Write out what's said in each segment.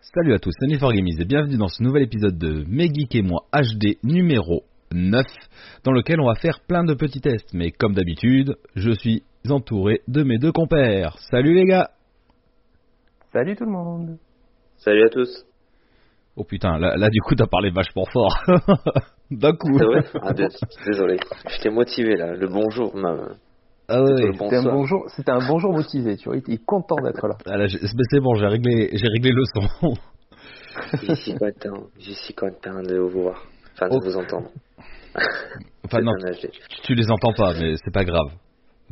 Salut à tous, c'est Neforgamies et bienvenue dans ce nouvel épisode de Megeek et moi HD numéro 9 dans lequel on va faire plein de petits tests. Mais comme d'habitude, je suis entouré de mes deux compères. Salut les gars Salut tout le monde Salut à tous Oh putain, là, là du coup t'as parlé vachement fort. D'un coup. C'est vrai ah, Désolé, j'étais motivé là, le bonjour m'a... Ah ouais, C'était un bonjour, c'était un bonjour motivé, tu vois, il est content d'être là. Ah là, c'est bon, j'ai réglé, j'ai réglé le son. Je suis content, je suis content de vous voir, enfin de Oh. vous entendre. Enfin non, tu, tu les entends pas, mais c'est pas grave.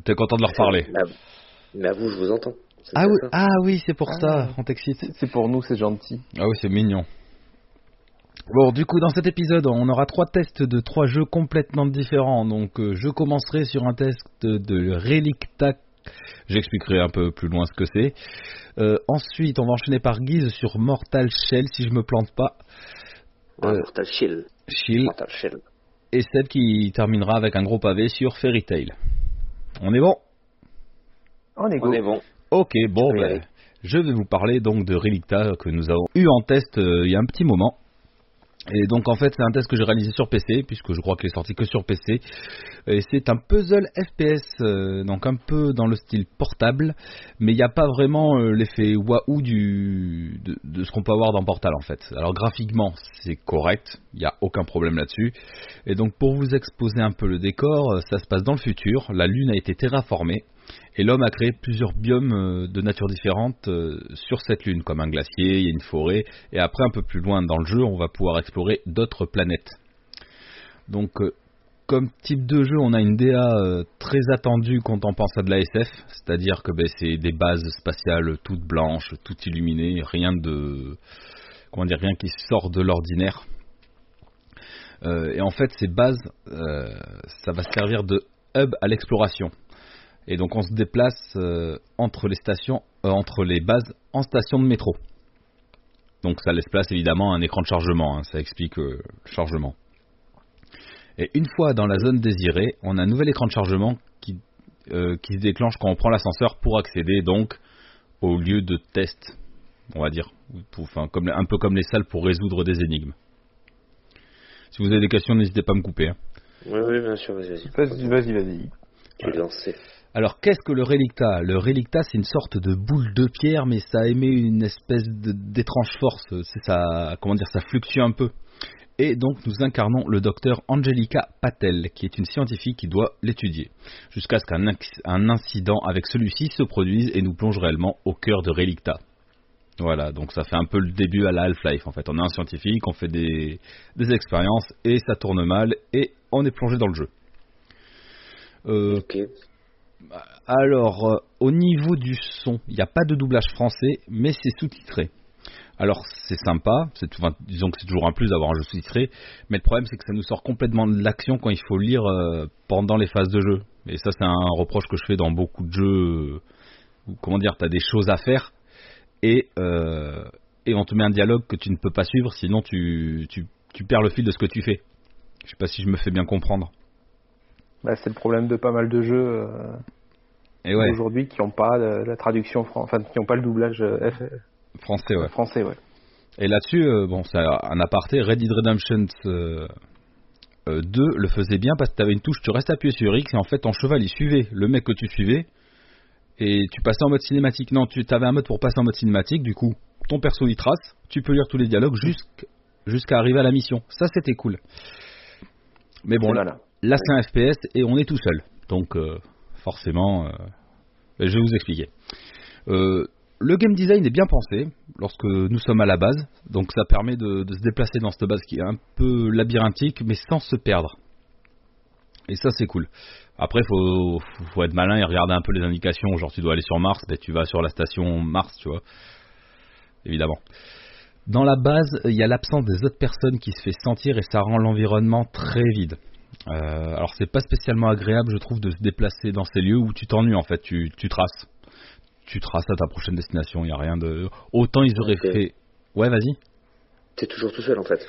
T'es content de leur parler. Mais à, mais à vous, je vous entends. Ah oui, ah oui, c'est pour Ah. ça, on t'excite. C'est pour nous, c'est gentil. Ah oui, c'est mignon. Bon, du coup, dans cet épisode, on aura trois tests de trois jeux complètement différents. Donc, euh, je commencerai sur un test de Relicta. J'expliquerai un peu plus loin ce que c'est. Euh, ensuite, on va enchaîner par Guise sur Mortal Shell, si je me plante pas. Ah, Mortal Shell. Shield. Mortal Shell. Et Seb qui terminera avec un gros pavé sur Fairy Tail. On est bon? On est go. On est bon. Ok, bon, ben, je vais vous parler donc de Relicta que nous avons eu en test euh, il y a un petit moment. Et donc en fait c'est un test que j'ai réalisé sur PC puisque je crois qu'il est sorti que sur PC. Et c'est un puzzle FPS euh, donc un peu dans le style portable, mais il n'y a pas vraiment euh, l'effet waouh de, de ce qu'on peut avoir dans Portal en fait. Alors graphiquement c'est correct, il n'y a aucun problème là-dessus. Et donc pour vous exposer un peu le décor, euh, ça se passe dans le futur. La Lune a été terraformée. Et l'homme a créé plusieurs biomes euh, de nature différente euh, sur cette lune, comme un glacier, il y a une forêt, et après un peu plus loin dans le jeu, on va pouvoir explorer d'autres planètes. Donc, euh, comme type de jeu, on a une DA très attendue quand on pense à de la SF, c'est-à-dire que ben, c'est des bases spatiales toutes blanches, toutes illuminées, rien de, comment dire, rien qui sort de l'ordinaire. Et en fait, ces bases, ça va servir de hub à l'exploration. Et donc on se déplace euh, entre les stations, euh, entre les bases en station de métro. Donc ça laisse place évidemment à un écran de chargement, hein, ça explique euh, le chargement. Et une fois dans la zone désirée, on a un nouvel écran de chargement qui, euh, qui se déclenche quand on prend l'ascenseur pour accéder donc au lieu de test, on va dire, enfin, comme, un peu comme les salles pour résoudre des énigmes. Si vous avez des questions, n'hésitez pas à me couper. hein. Oui, oui, bien sûr, vas-y, vas-y. Vas-y, vas-y, vas-y. Tu lancé. Alors qu'est-ce que le Relicta? Le Relicta c'est une sorte de boule de pierre mais ça émet une espèce d'étrange force, ça comment dire ça fluctue un peu. Et donc nous incarnons le docteur Angelica Patel qui est une scientifique qui doit l'étudier jusqu'à ce qu'un inc- un incident avec celui-ci se produise et nous plonge réellement au cœur de Relicta. Voilà, donc ça fait un peu le début à la Half-Life en fait. On est un scientifique, on fait des, expériences et ça tourne mal et on est plongé dans le jeu. Euh. Alors, euh, au niveau du son, il n'y a pas de doublage français, mais c'est sous-titré. Alors, c'est sympa, disons que c'est toujours un plus d'avoir un jeu sous-titré, mais le problème c'est que ça nous sort complètement de l'action quand il faut lire euh, pendant les phases de jeu. Et ça, c'est un reproche que je fais dans beaucoup de jeux euh, où, comment dire, tu as des choses à faire et, et on te met un dialogue que tu ne peux pas suivre, sinon tu, tu, tu perds le fil de ce que tu fais. Je sais pas si je me fais bien comprendre. Bah, c'est le problème de pas mal de jeux euh, Et ouais, aujourd'hui qui n'ont pas euh, la traduction, fran- enfin qui n'ont pas le doublage euh, F- français, ouais. français, ouais. Et là-dessus, euh, bon, c'est un aparté, Red Dead Redemption euh, euh, 2 le faisait bien parce que tu avais une touche, tu restes appuyé sur X et en fait ton cheval il suivait le mec que tu suivais et tu passais en mode cinématique. Non, tu avais un mode pour passer en mode cinématique, du coup ton perso il trace, tu peux lire tous les dialogues jusqu'- jusqu'à arriver à la mission. Ça c'était cool. Mais bon, là, malin. Là c'est un FPS et on est tout seul. Donc euh, forcément, euh, je vais vous expliquer. Euh, le game design est bien pensé lorsque nous sommes à la base, donc ça permet de, se déplacer dans cette base qui est un peu labyrinthique mais sans se perdre. Et ça c'est cool. Après faut, faut être malin et regarder un peu les indications, genre tu dois aller sur Mars, ben, tu vas sur la station Mars, tu vois. Évidemment. Dans la base, il y a l'absence des autres personnes qui se fait sentir et ça rend l'environnement très vide. Euh, alors c'est pas spécialement agréable, je trouve, de se déplacer dans ces lieux où tu t'ennuies en fait, tu, tu traces. Tu traces à ta prochaine destination, il y a rien de. Autant ils auraient fait. Ouais, vas-y. T'es toujours tout seul en fait.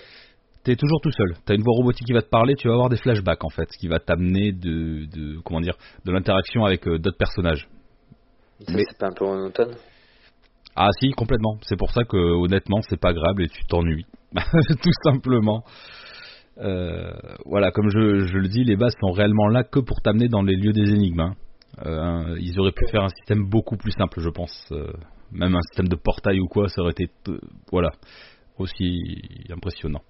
t'es toujours tout seul. T'as une voix robotique qui va te parler, tu vas avoir des flashbacks en fait, ce qui va t'amener de, de, comment dire, de l'interaction avec euh, d'autres personnages. Ça, Mais- c'est pas un peu monotone? Ah si, complètement. C'est pour ça que honnêtement, c'est pas agréable et tu t'ennuies, tout simplement. Euh, voilà, comme je, je le dis, les bases sont réellement là que pour t'amener dans les lieux des énigmes. hein. Euh, ils auraient pu faire un système beaucoup plus simple, je pense. Euh, même un système de portail ou quoi, ça aurait été, voilà, aussi impressionnant.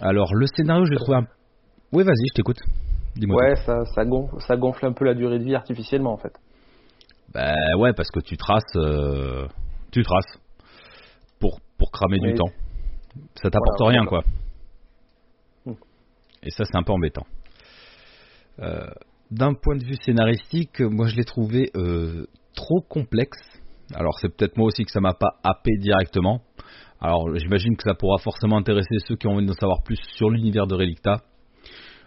Alors le scénario, je l'ai trouvé un. Oui, vas-y, je t'écoute. Dis-moi. Ouais, ça, ça, gonfle, ça gonfle un peu la durée de vie artificiellement en fait. Bah ouais, parce que tu traces, tu traces pour pour cramer du temps. Ça t'apporte Voilà, rien quoi. Et ça c'est un peu embêtant. Euh, D'un point de vue scénaristique, moi je l'ai trouvé euh, trop complexe. Alors c'est peut-être moi aussi que ça m'a pas happé directement. Alors j'imagine que ça pourra forcément intéresser ceux qui ont envie d'en savoir plus sur l'univers de Relicta.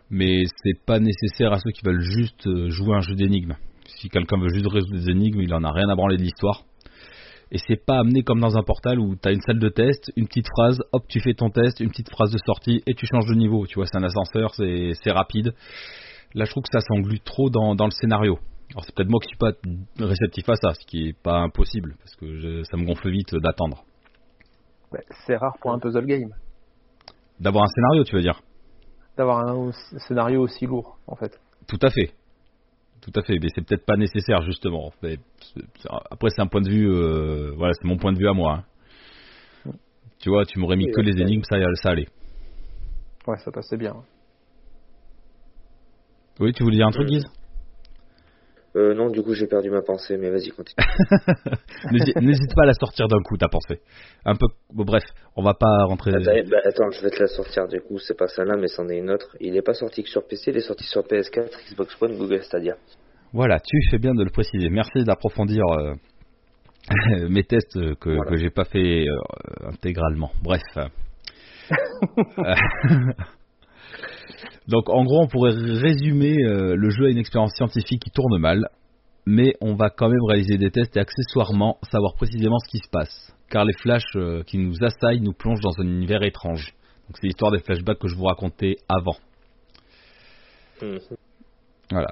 Mais c'est pas nécessaire à ceux qui veulent juste euh, jouer un jeu d'énigmes. Si quelqu'un veut juste résoudre des énigmes, il en a rien à branler de l'histoire. Et c'est pas amené comme dans un portal où t'as une salle de test, une petite phrase, hop, tu fais ton test, une petite phrase de sortie et tu changes de niveau. Tu vois, c'est un ascenseur, c'est rapide. Là, je trouve que ça s'englue trop dans, dans le scénario. Alors, c'est peut-être moi qui suis pas réceptif à ça, ce qui est pas impossible, parce que je- ça me gonfle vite d'attendre. Ouais, c'est rare pour un puzzle game D'avoir un scénario, tu veux dire? D'avoir un scénario aussi lourd en fait. Tout à fait. Tout à fait, mais c'est peut-être pas nécessaire justement. Mais après, c'est un point de vue, euh, voilà, c'est mon point de vue à moi. hein. Tu vois, tu m'aurais mis Oui, que les énigmes, ça, ça allait. Ouais, ça passait bien. Oui, tu voulais dire un truc, Guise? Euh, Non, du coup, j'ai perdu ma pensée, mais vas-y, continue. N'hési- N'hésite pas à la sortir d'un coup, ta pensée. Un peu. bon, bref, on va pas rentrer. Attends, bah, attends, je vais te la sortir, du coup, c'est pas celle-là, mais c'en est une autre. Il est pas sorti que sur PC, il est sorti sur PS4, Xbox One, Google Stadia. Voilà, tu fais bien de le préciser. Merci d'approfondir euh, mes tests que, Voilà. que j'ai pas fait euh, intégralement. Bref. Donc en gros, on pourrait résumer euh, le jeu à une expérience scientifique qui tourne mal, mais on va quand même réaliser des tests et accessoirement savoir précisément ce qui se passe, car les flashs euh, qui nous assaillent nous plongent dans un univers étrange. Donc c'est l'histoire des flashbacks que je vous racontais avant. Voilà.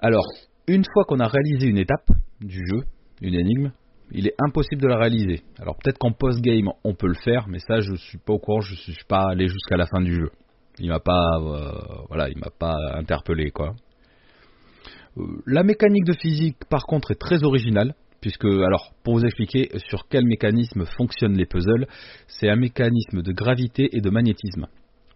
Alors, une fois qu'on a réalisé une étape du jeu, une énigme, il est impossible de la réaliser. Alors peut-être qu'en post-game on peut le faire, mais ça je suis pas au courant, je suis pas allé jusqu'à la fin du jeu. Il m'a pas, euh, m'a pas interpellé quoi. Euh, La mécanique de physique par contre est très originale. Puisque, alors, pour vous expliquer sur quel mécanisme fonctionnent les puzzles, c'est un mécanisme de gravité et de magnétisme.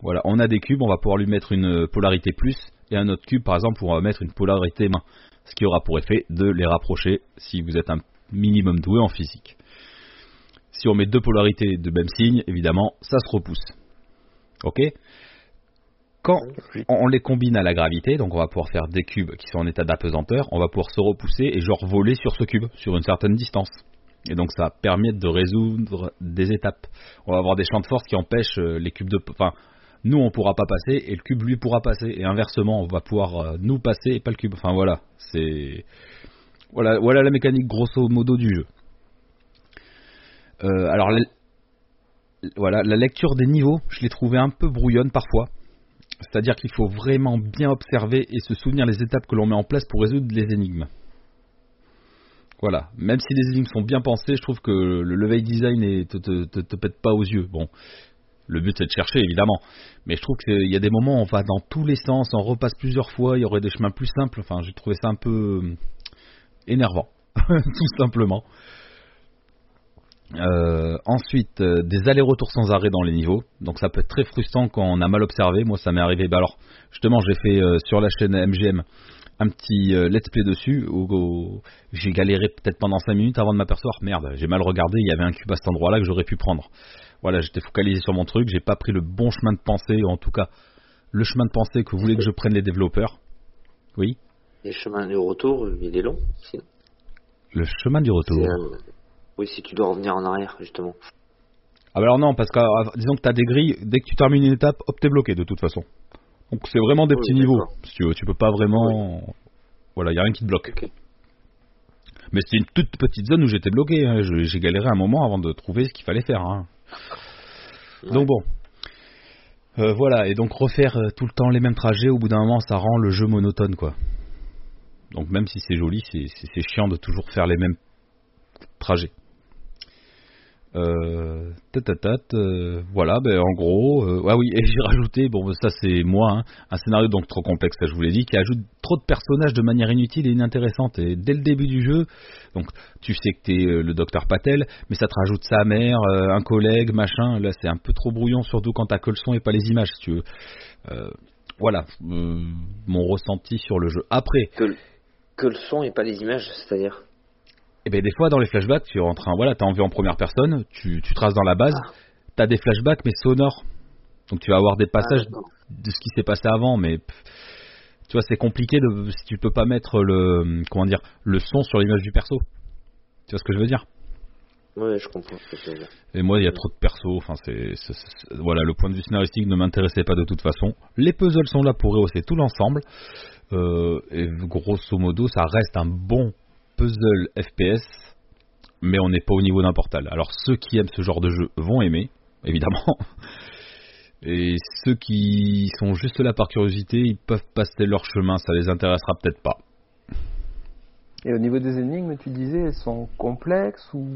Voilà, on a des cubes, on va pouvoir lui mettre une polarité plus, et un autre cube, par exemple, on va mettre une polarité main. Ce qui aura pour effet de les rapprocher si vous êtes un minimum doué en physique. Si on met deux polarités de même signe, évidemment, ça se repousse. Ok? Quand on les combine à la gravité, donc on va pouvoir faire des cubes qui sont en état d'apesanteur, on va pouvoir se repousser et genre voler sur ce cube, sur une certaine distance. Et donc ça va permettre de résoudre des étapes. On va avoir des champs de force qui empêchent euh, les cubes de... Enfin, nous on pourra pas passer et le cube lui pourra passer. Et inversement, on va pouvoir euh, nous passer et pas le cube. Enfin voilà, c'est... Voilà, voilà la mécanique grosso modo du jeu. Euh, alors, la, voilà, la lecture des niveaux, je l'ai trouvé un peu brouillonne parfois. C'est-à-dire qu'il faut vraiment bien observer et se souvenir les étapes que l'on met en place pour résoudre les énigmes. Voilà, même si les énigmes sont bien pensées, je trouve que le level design ne te, te, te, te pète pas aux yeux. Bon, le but c'est de chercher évidemment, mais je trouve qu'il y a des moments où on va dans tous les sens, on repasse plusieurs fois, il y aurait des chemins plus simples. Enfin, j'ai trouvé ça un peu euh, énervant, tout simplement. Euh, ensuite, euh, des allers-retours sans arrêt dans les niveaux. Donc ça peut être très frustrant quand on a mal observé. Moi, ça m'est arrivé. Bah alors, justement, j'ai fait euh, sur la chaîne MGM un petit let's play dessus où, où j'ai galéré peut-être pendant 5 minutes avant de m'apercevoir. Merde, j'ai mal regardé. Il y avait un cube à cet endroit-là que j'aurais pu prendre. Voilà, j'étais focalisé sur mon truc. J'ai pas pris le bon chemin de pensée, ou en tout cas le chemin de pensée que voulaient que je prenne les développeurs. Oui. Les chemins du retour, il est long, sinon. Le chemin du retour. Oui, si tu dois revenir en arrière, justement. Ah bah alors non, parce que euh, disons que t'as des grilles, dès que tu termines une étape, hop, t'es bloqué de toute façon. Donc c'est vraiment des Oui, petits niveaux, si tu veux. Tu peux pas vraiment... Voilà, y a rien qui te bloque. Mais c'était une toute petite zone où j'étais bloqué. hein. J'ai galéré un moment avant de trouver ce qu'il fallait faire. hein. Ouais. Donc bon. Euh, voilà, et donc refaire euh, tout le temps les mêmes trajets, au bout d'un moment, ça rend le jeu monotone, quoi. Donc même si c'est joli, c'est chiant de toujours faire les mêmes trajets. Euh, tatatat, euh, voilà, ben en gros, euh, ah oui, et j'ai rajouté, bon ça c'est moi, hein, un scénario donc trop complexe, ça je vous l'ai dit, qui ajoute trop de personnages de manière inutile et inintéressante. Et dès le début du jeu, donc tu sais que t'es euh, le docteur Patel, mais ça te rajoute sa mère, euh, un collègue, machin. Là c'est un peu trop brouillon, surtout quand t'as que le son et pas les images, si tu veux. Voilà mon ressenti sur le jeu. Après, que le son et pas les images, c'est-à-dire? Eh ben, des fois, dans les flashbacks, tu es en train, voilà, t'as envie en première personne, tu, tu traces dans la base, Ah. t'as des flashbacks mais sonores. Donc tu vas avoir des passages Ah, d'accord. de ce qui s'est passé avant, mais tu vois, c'est compliqué de, si tu peux pas mettre le, comment dire, le son sur l'image du perso. Tu vois ce que je veux dire? Ouais, je comprends ce que tu veux dire. Et moi, il y a trop de persos. Enfin, c'est, c'est- c'est- voilà, le point de vue scénaristique ne m'intéressait pas de toute façon. Les puzzles sont là pour rehausser tout l'ensemble. Euh, et grosso modo, ça reste un bon puzzle FPS, mais on n'est pas au niveau d'un portal. Alors, ceux qui aiment ce genre de jeu vont aimer, évidemment. Et ceux qui sont juste là par curiosité, ils peuvent passer leur chemin. Ça les intéressera peut-être pas. Et au niveau des énigmes, tu disais, elles sont complexes ou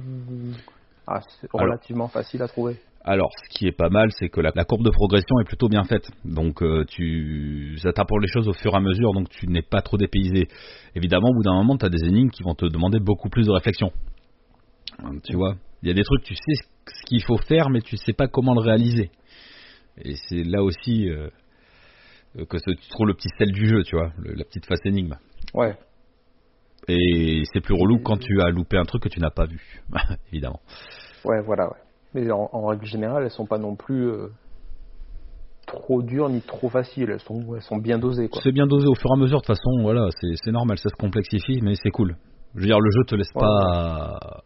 ah, c'est Alors- relativement facile à trouver Alors, ce qui est pas mal, c'est que la, la courbe de progression est plutôt bien faite. Donc, euh, tu, ça t'apprend les choses au fur et à mesure, donc tu n'es pas trop dépaysé. Évidemment, au bout d'un moment, tu as des énigmes qui vont te demander beaucoup plus de réflexion. Euh, Tu vois, il y a des trucs, tu sais ce qu'il faut faire, mais tu sais pas comment le réaliser. Et c'est là aussi euh, que tu trouves le petit sel du jeu, tu vois, le- la petite face énigme. Ouais. Et c'est plus relou quand tu as loupé un truc que tu n'as pas vu, évidemment. Ouais, voilà, ouais. Mais en, en règle générale, elles sont pas non plus euh, trop dures ni trop faciles. Elles sont, elles sont bien dosées, quoi. C'est bien dosé au fur et à mesure, de toute façon, voilà, c'est normal, ça se complexifie, mais c'est cool. Je veux dire, le jeu te laisse Ouais, pas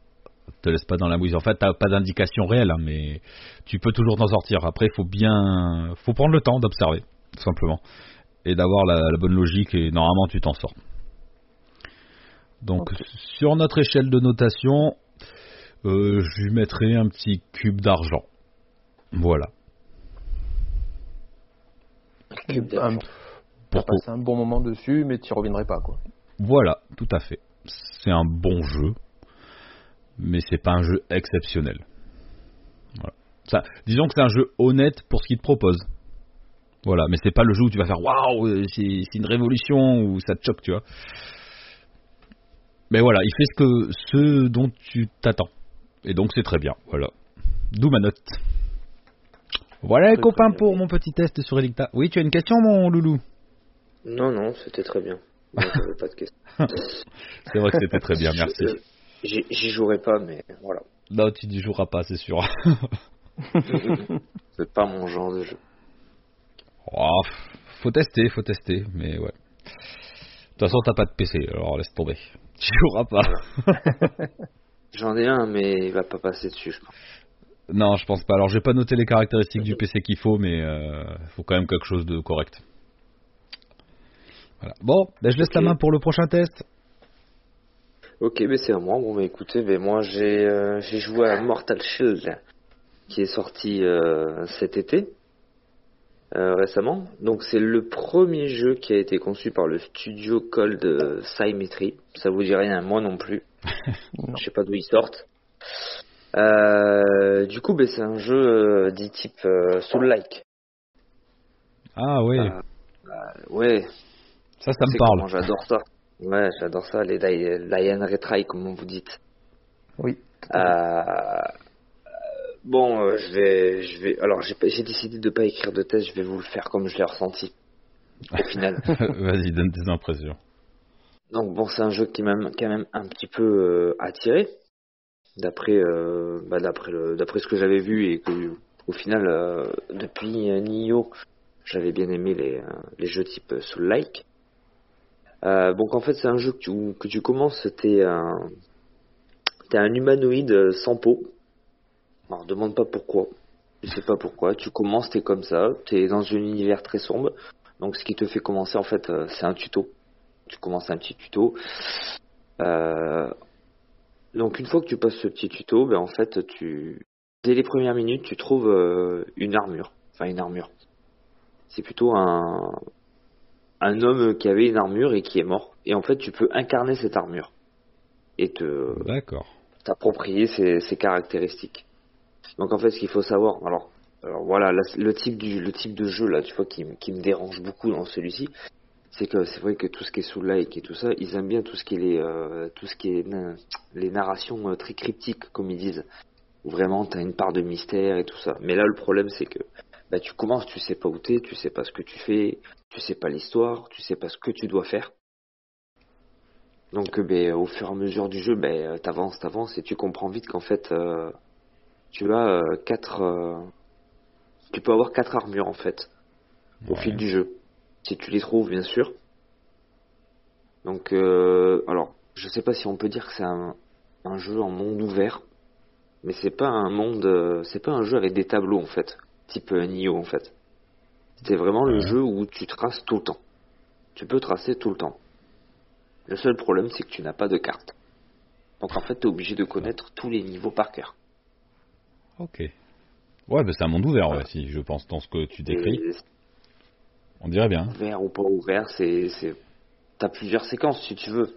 te laisse pas dans la mouise. En fait, t'as pas d'indication réelle, hein, mais tu peux toujours t'en sortir. Après, il faut bien, faut prendre le temps d'observer, tout simplement, et d'avoir la, la bonne logique, et normalement, tu t'en sors. Donc, sur notre échelle de notation, euh, je lui mettrai un petit cube d'argent. Voilà. Cube d'argent. Pourquoi passé un bon moment dessus, mais tu reviendrais pas, quoi. Voilà, tout à fait. C'est un bon jeu, mais c'est pas un jeu exceptionnel. Voilà. Ça, disons que c'est un jeu honnête pour ce qu'il te propose. Voilà, mais c'est pas le jeu où tu vas faire waouh, c'est c'est une révolution ou ça te choque, tu vois. Mais voilà, il fait ce que ce dont tu t'attends. Et donc c'est très bien, voilà. D'où ma note. Voilà les copains pour mon petit test sur Elicta. Oui, tu as une question mon loulou? Non, non, c'était très bien. Moi, j'avais pas de question. C'est vrai que c'était très bien, merci. J'y j'y jouerai pas, mais voilà. Non, tu n'y joueras pas, c'est sûr. C'est pas mon genre de jeu. Oh, faut tester, faut tester, mais ouais. De toute façon, t'as pas de PC, alors laisse tomber. Tu joueras pas. J'en ai un, mais il va pas passer dessus, je pense. Non, je pense pas. Alors, j'ai pas noté les caractéristiques du PC qu'il faut, mais euh, faut quand même quelque chose de correct. Voilà. Bon, ben, je laisse la main pour le prochain test. Ok, mais c'est à moi. Bon, bah écoutez, ben moi j'ai euh, j'ai joué à Mortal Shield, qui est sorti euh, cet été, euh, récemment. Donc c'est le premier jeu qui a été conçu par le studio Cold euh, Symmetry. Ça vous dit rien, moi non plus. Non. Je sais pas d'où ils sortent. Euh, du coup, ben, c'est un jeu euh, dit type euh, Soul-like. Ah oui, Ah, Ouais, ça, ça me parle. j'adore ça. Ouais, j'adore ça, les Li- Lion Retry, comme vous dites. Oui. Euh, bon, euh, je vais, je vais. Alors, j'ai décidé de pas écrire de test. Je vais vous le faire comme je l'ai ressenti. Au final. Vas-y, donne tes impressions. Donc bon, c'est un jeu qui m'a quand même un petit peu euh, attiré, d'après, euh, bah, d'après le, d'après ce que j'avais vu et que, au final, depuis Nioh, j'avais bien aimé les, les jeux type Soul-like. Euh, donc en fait, c'est un jeu que tu, que tu commences, t'es un, t'es un humanoïde sans peau. Alors demande pas pourquoi. Je sais pas pourquoi. Tu commences, t'es comme ça. T'es dans un univers très sombre. Donc ce qui te fait commencer, en fait, euh, c'est un tuto. Tu commences un petit tuto. Euh, donc une fois que tu passes ce petit tuto, ben en fait, tu dès les premières minutes, tu trouves euh, une armure. Enfin une armure. C'est plutôt un, un homme qui avait une armure et qui est mort. Et en fait, tu peux incarner cette armure et te D'accord. t'approprier ses, ses caractéristiques. Donc en fait, ce qu'il faut savoir, alors, alors voilà, la- le type du le type de jeu là, tu vois, qui, qui me dérange beaucoup dans celui-ci, c'est que c'est vrai que tout ce qui est sous like et tout ça, ils aiment bien tout ce qui est les, euh, tout ce qui les narrations euh, très cryptiques, comme ils disent, où vraiment t'as une part de mystère et tout ça. Mais là, le problème, c'est que bah, tu commences, tu sais pas où t'es, tu sais pas ce que tu fais, tu sais pas l'histoire, tu sais pas ce que tu dois faire. Donc, euh, ben, au fur et à mesure du jeu, euh, t'avances, t'avances, et tu comprends vite qu'en fait, tu as euh, quatre, euh, tu peux avoir quatre armures en fait au Ouais. fil du jeu, si tu les trouves bien sûr. Donc, euh, alors, je sais pas si on peut dire que c'est un, un jeu en monde ouvert, mais c'est pas un monde, c'est pas un jeu avec des tableaux en fait, type Nioh en fait. C'est vraiment le jeu où tu traces tout le temps. Tu peux tracer tout le temps. Le seul problème, c'est que tu n'as pas de carte. Donc en fait, tu es obligé de connaître tous les niveaux par cœur. Ok. Ouais, bah, c'est un monde ouvert, ouais, si je pense, dans ce que tu décris. Et On dirait bien. Ouvert ou pas ouvert, c'est, t'as plusieurs séquences si tu veux.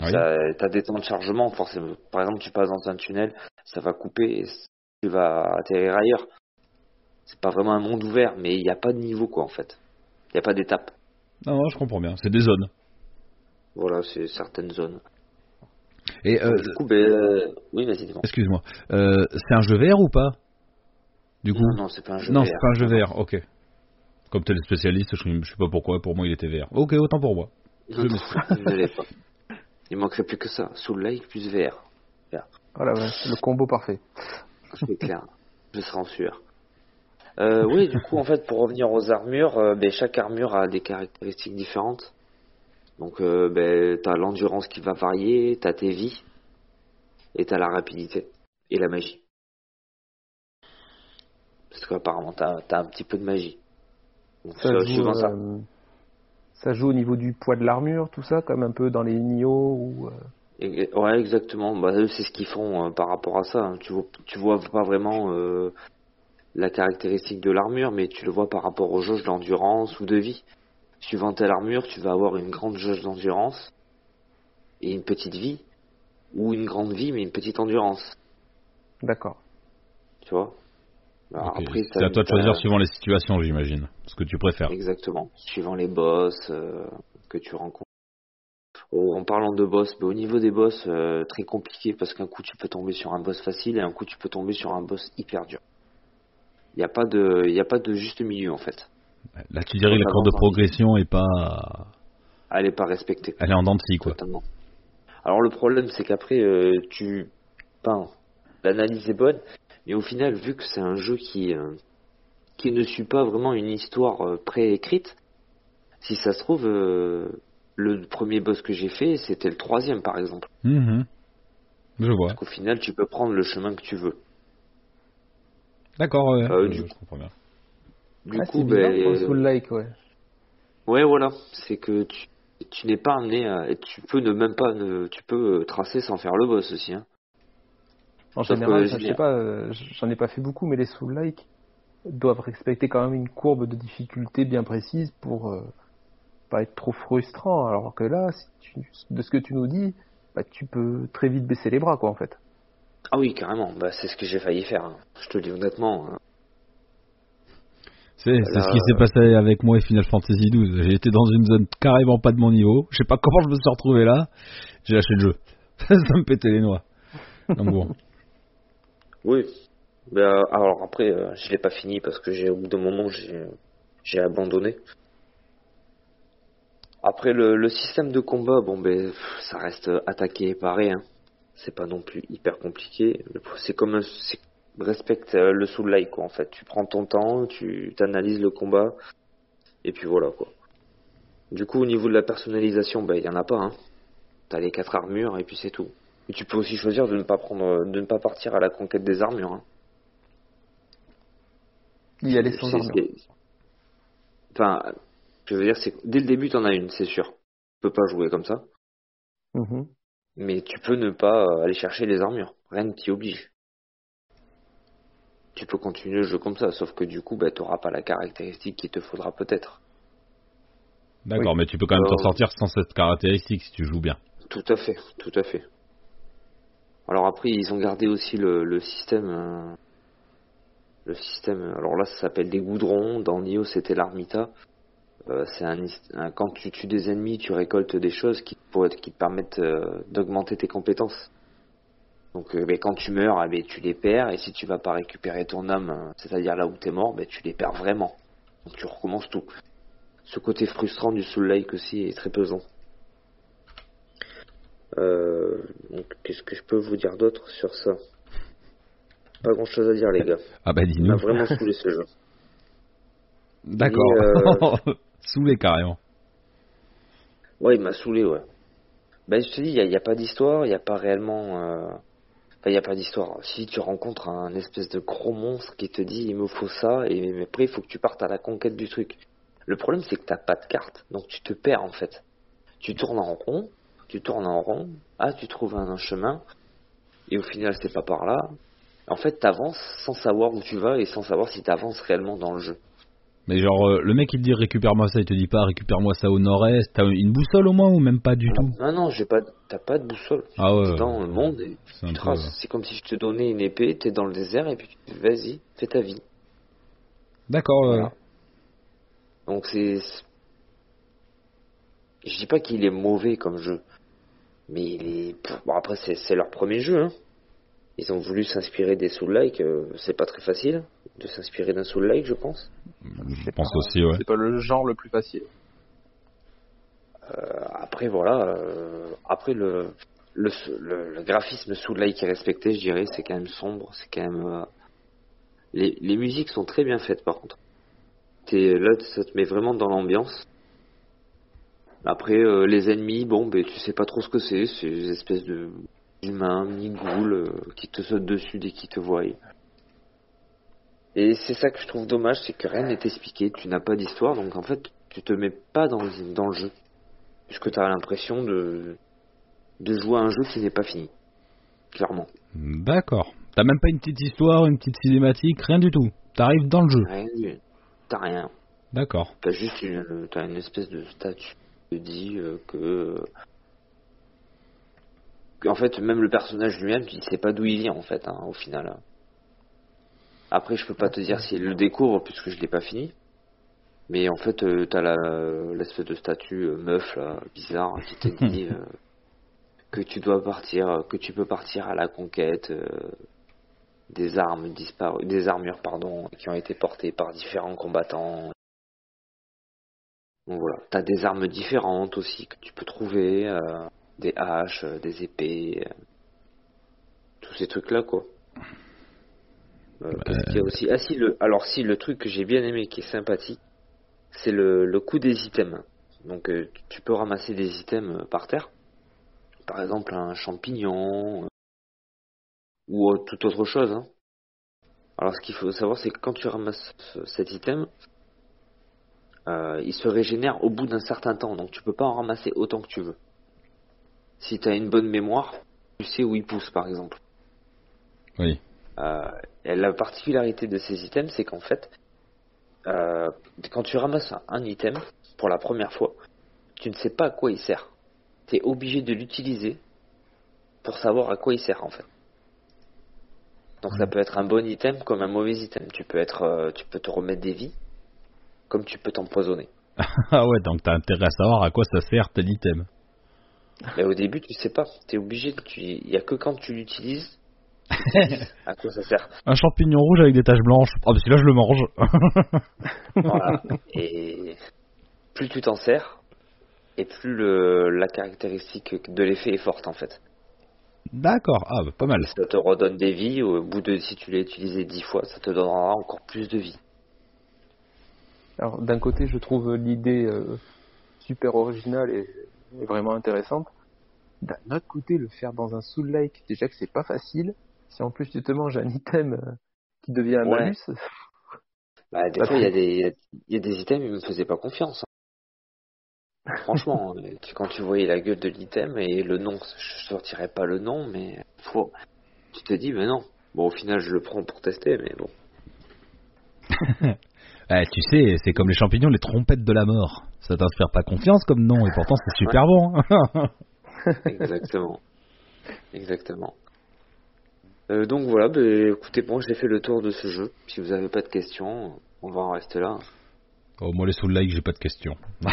Oui. Ça, t'as des temps de chargement, forcément. Par exemple, tu passes dans un tunnel, ça va couper et tu vas atterrir ailleurs. C'est pas vraiment un monde ouvert, mais il n'y a pas de niveau, quoi, en fait. Il n'y a pas d'étape. Non, non, je comprends bien. C'est des zones. Voilà, c'est certaines zones. Et euh, du coup, ben, euh, oui, vas-y, dis-moi. excuse-moi, euh, c'est un jeu VR ou pas? Du coup Non, non, c'est pas un jeu Non, VR. c'est pas un jeu VR, ok. Comme t'es le spécialiste, je, je sais pas pourquoi, pour moi il était VR. Ok, autant pour moi. Non, non, il ne l'est pas. Il manquerait plus que ça. Sous like plus VR. Voilà, ouais, le combo parfait. C'est clair. Je serai en sueur. Euh, oui, du coup, en fait, pour revenir aux armures, euh, ben, chaque armure a des caractéristiques différentes. Donc, euh, ben, t'as l'endurance qui va varier, t'as tes vies, et t'as la rapidité et la magie. Parce qu'apparemment, t'as as un petit peu de magie. Donc, Ça joue, suivant ça. euh, ça joue au niveau du poids de l'armure, tout ça, comme un peu dans les Nioh ou. euh, Ouais, exactement. Bah, eux, c'est ce qu'ils font euh, par rapport à ça. hein. Tu vois, tu vois pas vraiment euh, la caractéristique de l'armure, mais tu le vois par rapport aux jauges d'endurance ou de vie. Suivant telle armure, tu vas avoir une grande jauge d'endurance et une petite vie, ou une grande vie mais une petite endurance. D'accord. Tu vois? Après, C'est à toi de choisir suivant les situations, j'imagine. Ce que tu préfères. Exactement. Suivant les boss euh, que tu rencontres. Oh, en parlant de boss, au niveau des boss, euh, très compliqué parce qu'un coup tu peux tomber sur un boss facile et un coup tu peux tomber sur un boss hyper dur. Il n'y a pas de, y a pas de juste milieu en fait. Là, tu dirais que la courbe de progression est pas. Elle est pas respectée. Elle est en dents de scie, quoi. Totalement. Alors le problème c'est qu'après euh, tu, l'analyse est bonne, mais au final vu que c'est un jeu qui, euh, qui ne suit pas vraiment une histoire euh, préécrite, si ça se trouve le premier boss que j'ai fait c'était le troisième par exemple. Mhm. Je vois. Parce qu'au final tu peux prendre le chemin que tu veux. D'accord, ouais. Je, du je comprends bien. Du Ah, coup, ben, le Soul-like, ouais. ouais voilà, c'est que tu, tu n'es pas amené à, et tu peux ne même pas, ne, tu peux euh, tracer sans faire le boss aussi. Hein. En Sauf général, que je sais pas, euh, j'en ai pas fait beaucoup, mais les Soul-like doivent respecter quand même une courbe de difficulté bien précise pour euh, pas être trop frustrant. Alors que là, si tu- de ce que tu nous dis, bah, tu peux très vite baisser les bras, quoi, en fait. Ah oui, carrément, bah, c'est ce que j'ai failli faire. hein. Je te le dis honnêtement. hein. C'est ce qui s'est euh, passé avec moi et Final Fantasy XII. J'ai été dans une zone carrément pas de mon niveau. Je sais pas comment je me suis retrouvé là. J'ai lâché le jeu. Ça me pétait les noix. Donc bon. Oui. Bah, alors après, euh, je l'ai pas fini parce que j'ai au bout d'un moment j'ai j'ai abandonné. Après le, le système de combat, bon ben ça reste attaquer et parer. Hein. C'est pas non plus hyper compliqué. C'est comme un, c'est- respecte euh, le soul like quoi en fait. Tu prends ton temps, tu analyses le combat et puis voilà quoi. Du coup au niveau de la personnalisation, ben il y en a pas. Hein. T'as les quatre armures et puis c'est tout. Et tu peux aussi choisir de ne pas prendre, de ne pas partir à la conquête des armures. Hein. Il y a les sans c'est- armure. c'est- Enfin, je veux dire, c'est dès le début, t'en as une, c'est sûr. Tu peux pas jouer comme ça, Mhm. mais tu peux ne pas euh, aller chercher les armures. Rien ne t'y oblige. Tu peux continuer le jeu comme ça, sauf que du coup, bah, tu n'auras pas la caractéristique qu'il te faudra peut-être. D'accord, mais tu peux quand même t'en sortir sans cette caractéristique si tu joues bien. Tout à fait, tout à fait. Alors après, ils ont gardé aussi le, système. Euh, le système. Alors là, ça s'appelle des goudrons. Dans Nioh, c'était l'armita. Euh, c'est un, quand tu tues des ennemis, tu récoltes des choses qui, pour, qui te permettent euh, d'augmenter tes compétences. Donc mais quand tu meurs, ben, tu les perds, et si tu vas pas récupérer ton âme, c'est-à-dire là où tu es mort, ben, tu les perds vraiment. Donc tu recommences tout. Ce côté frustrant du Soul Like aussi est très pesant. Euh, qu'est-ce que je peux vous dire d'autre sur ça? Pas grand chose à dire, les gars. Ah bah dis-nous. m'a vraiment saoulé ce jeu. D'accord. Euh, saoulé carrément. Ouais, il m'a saoulé, ouais. Ben, je te dis, il n'y a, pas d'histoire, il n'y a pas réellement. Euh, il n'y a pas d'histoire. Si tu rencontres un espèce de gros monstre qui te dit il me faut ça, et après il faut que tu partes à la conquête du truc. Le problème, c'est que t'as pas de carte, donc tu te perds en fait. Tu tournes en rond, tu tournes en rond, ah, tu trouves un, chemin, et au final, c'est pas par là. En fait, t'avances sans savoir où tu vas et sans savoir si t'avances réellement dans le jeu. Mais genre, euh, le mec il te dit récupère-moi ça, il te dit pas récupère-moi ça au nord-est. T'as une boussole au moins ou même pas du tout? Non, non, j'ai pas, t'as pas de boussole. Ah ouais. dans le monde et C'est comme si je te donnais une épée, t'es dans le désert et puis vas-y, fais ta vie. D'accord. Donc c'est. Je dis pas qu'il est mauvais comme jeu. Mais il est. Bon, après, c'est leur premier jeu. Hein. Ils ont voulu s'inspirer des Soul-like. Euh, c'est pas très facile de s'inspirer d'un Soul-like, je pense. Je pense aussi, ouais. C'est pas le genre le plus facile. Euh, après, voilà. Euh, après, le, le, le, graphisme Soul-like est respecté, je dirais. C'est quand même sombre. C'est quand même. Les, les musiques sont très bien faites, par contre là, ça te met vraiment dans l'ambiance. Après, euh, les ennemis, bon, ben, tu sais pas trop ce que c'est. C'est des espèces de humains, migoules, euh, qui te sautent dessus dès qu'ils te voient. Et c'est ça que je trouve dommage, c'est que rien n'est expliqué. Tu n'as pas d'histoire, donc en fait, tu te mets pas dans le, dans le jeu. Puisque tu as l'impression de, de jouer à un jeu qui n'est pas fini. Clairement. D'accord. T'as même pas une petite histoire, une petite cinématique, rien du tout. T'arrives dans le jeu. Rien du rien. D'accord. T'as juste une, as une espèce de statut qui te dit euh, que en fait même le personnage lui-même tu ne sais pas d'où il vient en fait hein, au final. Après je peux pas te dire s'il le découvre puisque je l'ai pas fini. Mais en fait euh, t'as la l'espèce de statut euh, meuf là bizarre qui te dit que tu dois partir que tu peux partir à la conquête des armes disparues, des armures pardon, qui ont été portées par différents combattants. Donc voilà, t'as des armes différentes aussi que tu peux trouver, euh, des haches, euh, des épées, euh, tous ces trucs là quoi. Qu'est-ce qu'il y a aussi Ah si le, alors si le truc que j'ai bien aimé qui est sympathique, c'est le, le coût des items. Donc tu peux ramasser des items par terre, par exemple un champignon, ou toute autre chose. Hein. Alors ce qu'il faut savoir, c'est que quand tu ramasses cet item, euh, il se régénère au bout d'un certain temps, donc tu peux pas en ramasser autant que tu veux. Si tu as une bonne mémoire, tu sais où il pousse par exemple. Oui. Euh, et la particularité de ces items, c'est qu'en fait, euh, quand tu ramasses un item pour la première fois, tu ne sais pas à quoi il sert. Tu es obligé de l'utiliser pour savoir à quoi il sert en fait. Donc ça peut être un bon item comme un mauvais item. Tu peux être, euh, tu peux te remettre des vies, comme tu peux t'empoisonner. ah ouais, donc t'as intérêt à savoir à quoi ça sert tel item. Mais au début, tu sais pas. T'es obligé. Il y a que quand tu l'utilises. à quoi ça sert Un champignon rouge avec des taches blanches. Ah bah celui-là je le mange. voilà. Et plus tu t'en sers, et plus le, la caractéristique de l'effet est forte en fait. D'accord, ah, bah, pas mal. Ça te redonne des vies, au bout de, si tu l'as utilisé dix fois, ça te donnera encore plus de vie. Alors, d'un côté, je trouve l'idée euh, super originale et, vraiment intéressante. D'un autre côté, le faire dans un soul-like, déjà que c'est pas facile. Si en plus tu te manges un item euh, qui devient un malus. Bah, des fois, il y, a des, y a des items, ils me faisaient pas confiance. Franchement, quand tu voyais la gueule de l'item et le nom, je sortirais pas le nom, mais faut, tu te dis, mais non. Bon, au final, je le prends pour tester, mais bon. Eh, tu sais, c'est comme les champignons, les trompettes de la mort. Ça t'inspire pas confiance comme nom, et pourtant c'est super bon. hein. Exactement. Exactement. Euh, donc voilà, ben, écoutez, bon, j'ai fait le tour de ce jeu. Si vous avez pas de questions, on va en rester là. oh, moi les sous like, j'ai pas de questions.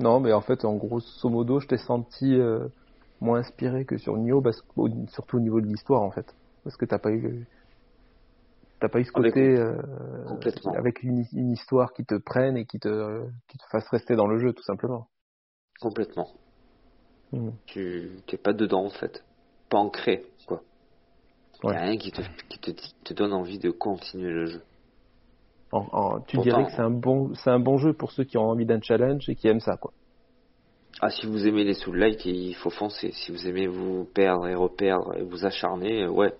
Non, mais en fait, en grosso modo, je t'ai senti euh, moins inspiré que sur Nioh, parce, surtout au niveau de l'histoire, en fait. Parce que t'as pas eu. T'as pas eu ce Ah, mais côté euh, avec une, une histoire qui te prenne et qui te, qui te fasse rester dans le jeu, tout simplement. Complètement. Mm. Tu t'es pas dedans en fait. Pas ancré, quoi. Ouais. a rien qui te, qui te, te donne envie de continuer le jeu. En- en- tu Pourtant- dirais que c'est un bon, c'est un bon jeu pour ceux qui ont envie d'un challenge et qui aiment ça, quoi. Ah, si vous aimez les sous like, il faut foncer. Si vous aimez vous perdre et reperdre et vous acharner, ouais,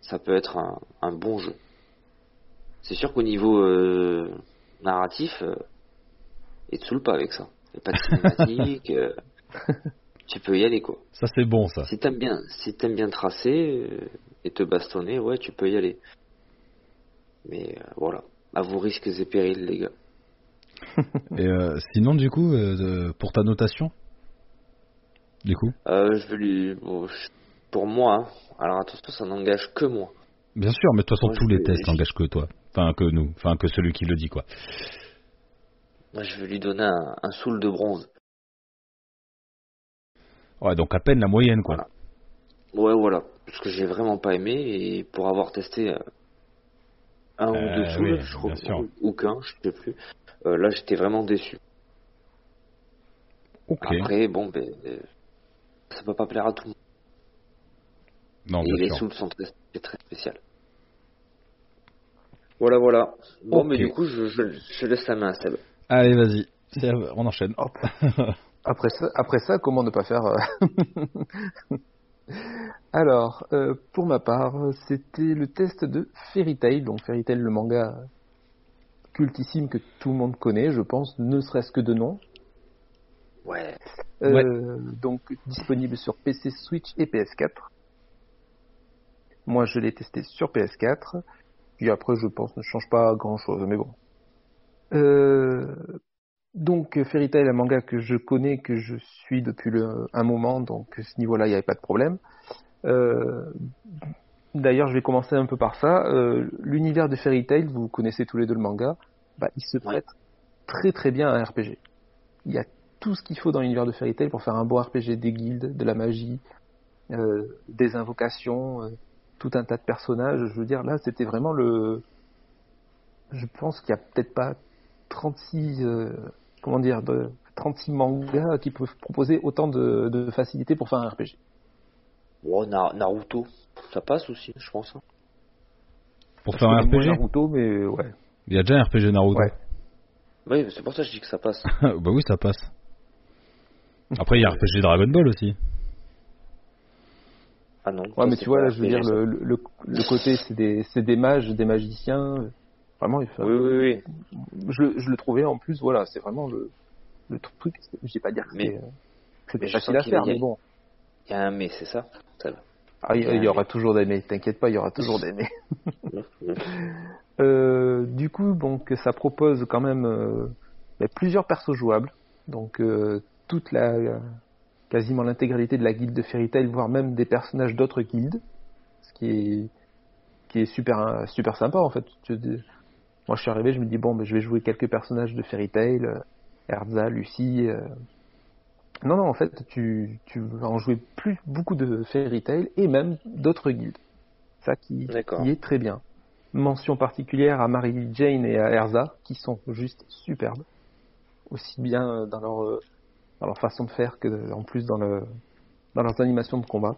ça peut être un, un bon jeu. C'est sûr qu'au niveau euh, narratif, euh, il te saoule pas avec ça. Il n'y a pas de cinématique, euh, tu peux y aller quoi. Ça c'est bon ça. Si t'aimes bien, si t'aimes bien tracer euh, et te bastonner, ouais, tu peux y aller. Mais euh, voilà, à vos risques et périls, les gars. Et euh, sinon du coup, pour ta notation, du coup, je vais lui, bon, je- pour moi, hein, alors attention, ça n'engage que moi. bien sûr, mais de toute façon Moi, tous les vais- tests n'engagent que toi, enfin que nous, enfin que celui qui le dit quoi. Moi, je vais lui donner un, un soul de bronze. Ouais, donc à peine la moyenne quoi. Voilà. Ouais, voilà, parce que j'ai vraiment pas aimé et pour avoir testé euh, un ou Euh, deux souls, oui, je crois, ou, qu'un, je sais plus. euh, là, j'étais vraiment déçu. Après, bon, ben, euh, ça peut pas plaire à tout le monde. Non, et les sûr. souls sont très, spéciales. Voilà, voilà. Bon, mais du coup, je, je, je laisse la main à Seb. Allez, vas-y, on enchaîne. Hop. Après ça, après ça, comment ne pas faire euh, Alors, euh, pour ma part, c'était le test de Fairy Tail, donc Fairy Tail, le manga cultissime que tout le monde connaît, je pense, ne serait-ce que de nom. Ouais. Euh, Donc disponible sur PC, Switch et PS4. Moi, je l'ai testé sur PS4. Puis après, je pense, ne change pas grand-chose, mais bon. Euh, donc, Fairy Tail, un manga que je connais, que je suis depuis le, un moment, donc à ce niveau-là, il n'y avait pas de problème. Euh, D'ailleurs, je vais commencer un peu par ça. Euh, L'univers de Fairy Tail, vous connaissez tous les deux le manga, bah, il se prête très très bien à un RPG. Il y a tout ce qu'il faut dans l'univers de Fairy Tail pour faire un bon RPG, des guildes, de la magie, des invocations, tout un tas de personnages. Je veux dire, là, c'était vraiment le. Je pense qu'il y a peut-être pas 36, euh, comment dire, de, 36 mangas qui peuvent proposer autant de, de facilité pour faire un RPG. Oh, Na- Naruto, ça passe aussi, je pense. hein. Pour faire un RPG, Naruto, mais ouais. il y a déjà un RPG Naruto. Ouais. Oui, c'est pour ça que je dis que ça passe. bah oui, ça passe. Après, il y a RPG Dragon Ball aussi. Ah non. Ouais, mais tu vois, là, je veux dire, le, le, le côté, c'est des, c'est des mages, des magiciens. Vraiment, il fait- Oui, oui, oui. je, le- je le trouvais en plus, voilà, c'est vraiment le, le truc. Je vais pas dire que euh, c'était je facile à faire, mais bon. Il y a un mais, c'est ça Ah, il y, y aura toujours des mais, t'inquiète pas, il y aura toujours des mais. Euh, du coup, donc, ça propose quand même euh, ben, plusieurs persos jouables. Donc, euh, toute la, quasiment l'intégralité de la guilde de Fairy Tail, voire même des personnages d'autres guildes. Ce qui est, qui est super, super sympa, en fait. Moi, je suis arrivé, je me dis, bon, ben, je vais jouer quelques personnages de Fairy Tail, euh, Erza, Lucie. euh. Non, non, en fait, tu, tu vas en jouer plus, beaucoup de Fairy Tail et même d'autres guildes. Ça qui, qui est très bien. Mention particulière à Mary Jane et à Erza, qui sont juste superbes. Aussi bien euh, dans leur, dans leur façon de faire que en plus dans, le, dans leurs animations de combat.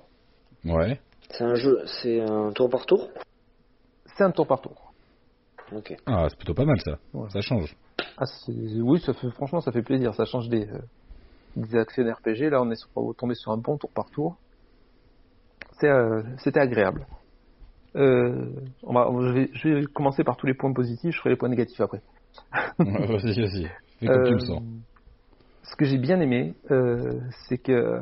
Ouais. C'est un jeu, c'est un tour par tour? C'est un tour par tour. Ok. Ah, c'est plutôt pas mal ça. Ouais. Ça change. Ah, c'est- oui, ça fait, franchement, ça fait plaisir. Ça change des, euh, des actions RPG. Là, on est sur- tombé sur un bon tour par tour. Euh, C'était agréable. Euh, on va, je, vais, je vais commencer par tous les points positifs. Je ferai les points négatifs après. vas-y, vas-y. Fais comme tu le Euh, sens. Ce que j'ai bien aimé, euh, c'est que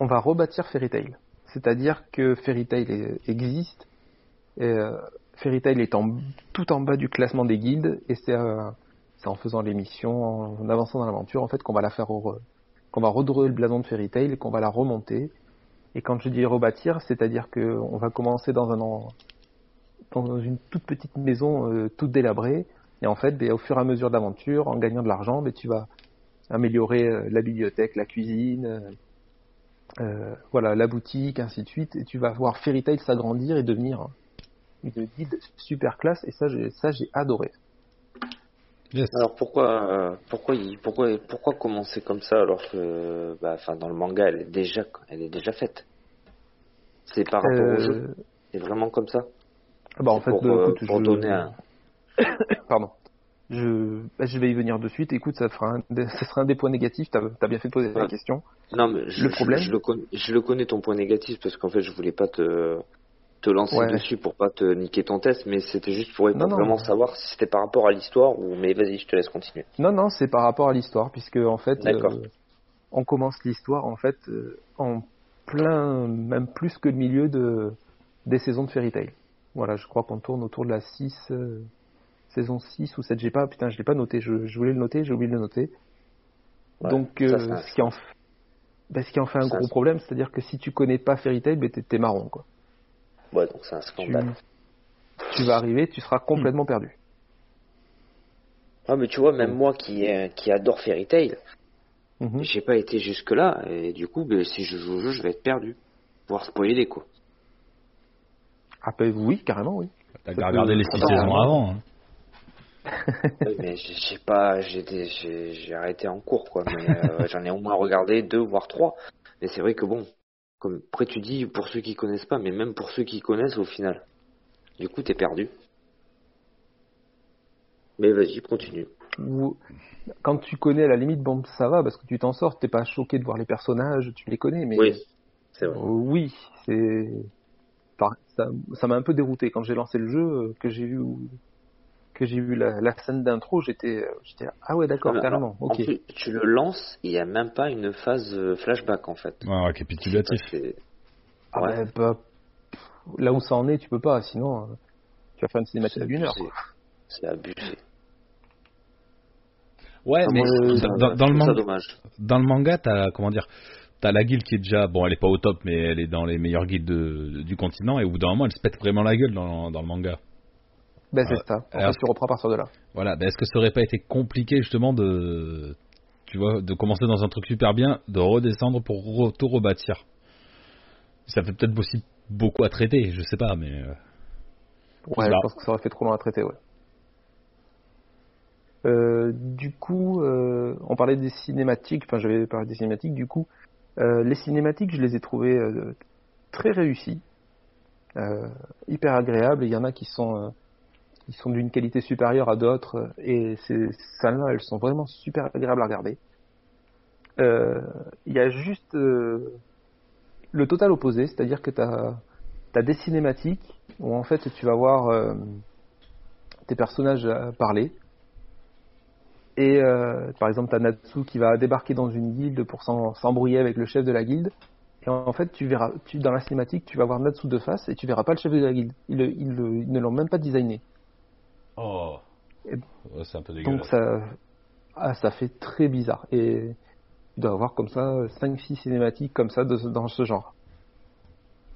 on va rebâtir Fairy Tail. C'est-à-dire que Fairy Tail existe Et, euh, Fairy Tail est tout en bas du classement des guildes et c'est euh, c'est en faisant l'émission, en avançant dans l'aventure en fait qu'on va la faire au- qu'on va redorer le blason de Fairy Tail qu'on va la remonter. Et quand je dis rebâtir, c'est-à-dire que on va commencer dans un une toute petite maison toute délabrée et en fait, ben, au fur et à mesure de l'aventure, en gagnant de l'argent, ben, tu vas améliorer euh, la bibliothèque, la cuisine, euh, euh, voilà, la boutique, ainsi de suite, et tu vas voir Fairy Tail s'agrandir et devenir une guide super classe, et ça, j'ai, ça, j'ai adoré. Yes. Alors pourquoi, euh, pourquoi, pourquoi, pourquoi commencer comme ça alors que, bah, enfin, dans le manga, elle est déjà, elle est déjà faite? C'est par rapport au jeu? C'est vraiment comme ça? bah, en fait, pour, bah, écoute, pour je... donner un. Pardon. Je, bah, je vais y venir de suite. Écoute, ça, fera un, des- ça sera un des points négatifs. T'as, as bien fait de poser la Ouais. question. Non, mais je, Le problème- je, je le connais, je le connais ton point négatif parce qu'en fait, je voulais pas te, te lancer Ouais. dessus pour pas te niquer ton test, mais c'était juste pour, Non, non. vraiment savoir si c'était par rapport à l'histoire ou. Mais vas-y, je te laisse continuer. Non, non, c'est par rapport à l'histoire, puisque en fait, euh, on commence l'histoire en fait euh, en plein, même plus que le milieu de des saisons de Fairy Tail. Voilà, je crois qu'on tourne autour de la 6, euh, saison 6 ou 7, j'ai pas, putain, je l'ai pas noté, je, je voulais le noter, j'ai oublié de le noter. Ouais, Donc, ça, euh, c'est un- ce qui en, f- bah, ce qui en fait un Ça, gros c'est- problème, c'est-à-dire que si tu connais pas Fairy Tail, bah, t'es, marron, quoi. Ouais, donc c'est un Tu, scandale. tu vas arriver, tu seras complètement perdu. Ah, mais tu vois, même moi qui, euh, qui adore Fairy Tail, Mhm. j'ai pas été jusque là, et du coup, ben, si je joue au jeu, je vais être perdu. Voire spoiler, quoi. Ah, bah, oui, carrément, oui. T'as regarder les six saisons avant. hein. Mais j'ai j'ai pas, j'ai arrêté en cours, quoi. Mais euh, j'en ai au moins regardé deux, voire trois. Mais c'est vrai que bon, comme après tu dis, pour ceux qui connaissent pas, mais même pour ceux qui connaissent au final, du coup t'es perdu. Mais vas-y, continue. Quand tu connais à la limite, bon, ça va parce que tu t'en sors, t'es pas choqué de voir les personnages, tu les connais, mais Oui, c'est vrai. Euh, oui, c'est, enfin, ça, ça m'a un peu dérouté quand j'ai lancé le jeu, euh, que j'ai vu, que j'ai vu la, la scène d'intro, j'étais, euh, j'étais, ah ouais, d'accord, Ah, carrément, En ok. plus, tu le lances, il y a même pas une phase euh, flashback en fait. Ouais, récapitulatif. Ah ouais. bah, pff, là où ça en est, tu peux pas, sinon, euh, tu vas faire une cinématique d'une heure. C'est abusé. Ouais, Ah, mais dans, le manga, dommage. dans le manga, t'as comment dire, t'as la guilde qui est déjà, bon, elle est pas au top, mais elle est dans les meilleures guildes de- du continent, et au bout d'un moment, elle se pète vraiment la gueule dans, dans le manga. Ben c'est Ouais. ça. En Alors- fait, tu reprends à partir de là. Voilà, ben, est-ce que ça aurait pas été compliqué justement de, tu vois, de commencer dans un truc super bien, de redescendre pour re- tout rebâtir? Ça fait peut-être aussi beaucoup à traiter, je sais pas, mais euh, Ouais, je pense que ça aurait fait trop long à traiter, ouais. Euh, du coup, euh, on parlait des cinématiques, enfin j'avais parlé des cinématiques, du coup, euh, les cinématiques, je les ai trouvées euh, très réussies, euh, hyper agréables, il y en a qui sont, euh, qui sont d'une qualité supérieure à d'autres, et ces celles-là, elles sont vraiment super agréables à regarder. Euh, Il y a juste euh, le total opposé, c'est-à-dire que tu as, des cinématiques où en fait tu vas voir euh, tes personnages parler. Et par exemple, t'as Natsu qui va débarquer dans une guilde pour s'embrouiller avec le chef de la guilde. Et en fait, tu verras, tu, dans la cinématique, tu vas voir Natsu de face et tu verras pas le chef de la guilde. Ils, ils ne l'ont même pas designé. Oh, Et- Ouais, c'est un peu Donc dégueulasse. ça, ah, ça fait très bizarre. Et tu dois avoir comme ça 5-6 cinématiques comme ça de dans ce genre.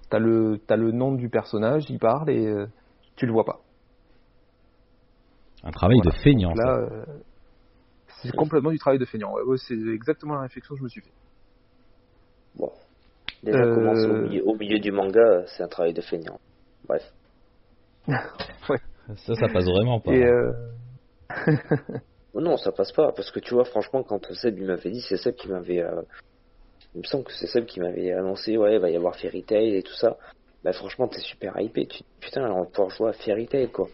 T'as le, t'as le nom du personnage, il parle et euh, tu le vois pas. Un travail Voilà. de feignant. Donc là, euh, c'est complètement du travail de feignant. Ouais, ouais, c'est exactement la réflexion que je me suis fait. Bon. Déjà, Euh, commencer au milieu, au milieu du manga, c'est un travail de feignant. Bref. Ça, ça passe vraiment pas. Et euh, non, ça passe pas, parce que tu vois, franchement, quand Seb m'avait dit, c'est Seb qui m'avait. euh, Il me semble que c'est Seb qui m'avait annoncé, ouais, il va y avoir Fairy Tail et tout ça. Bah, franchement, t'es super hypé. Tu... Putain, on va pouvoir jouer à Fairy Tail, quoi.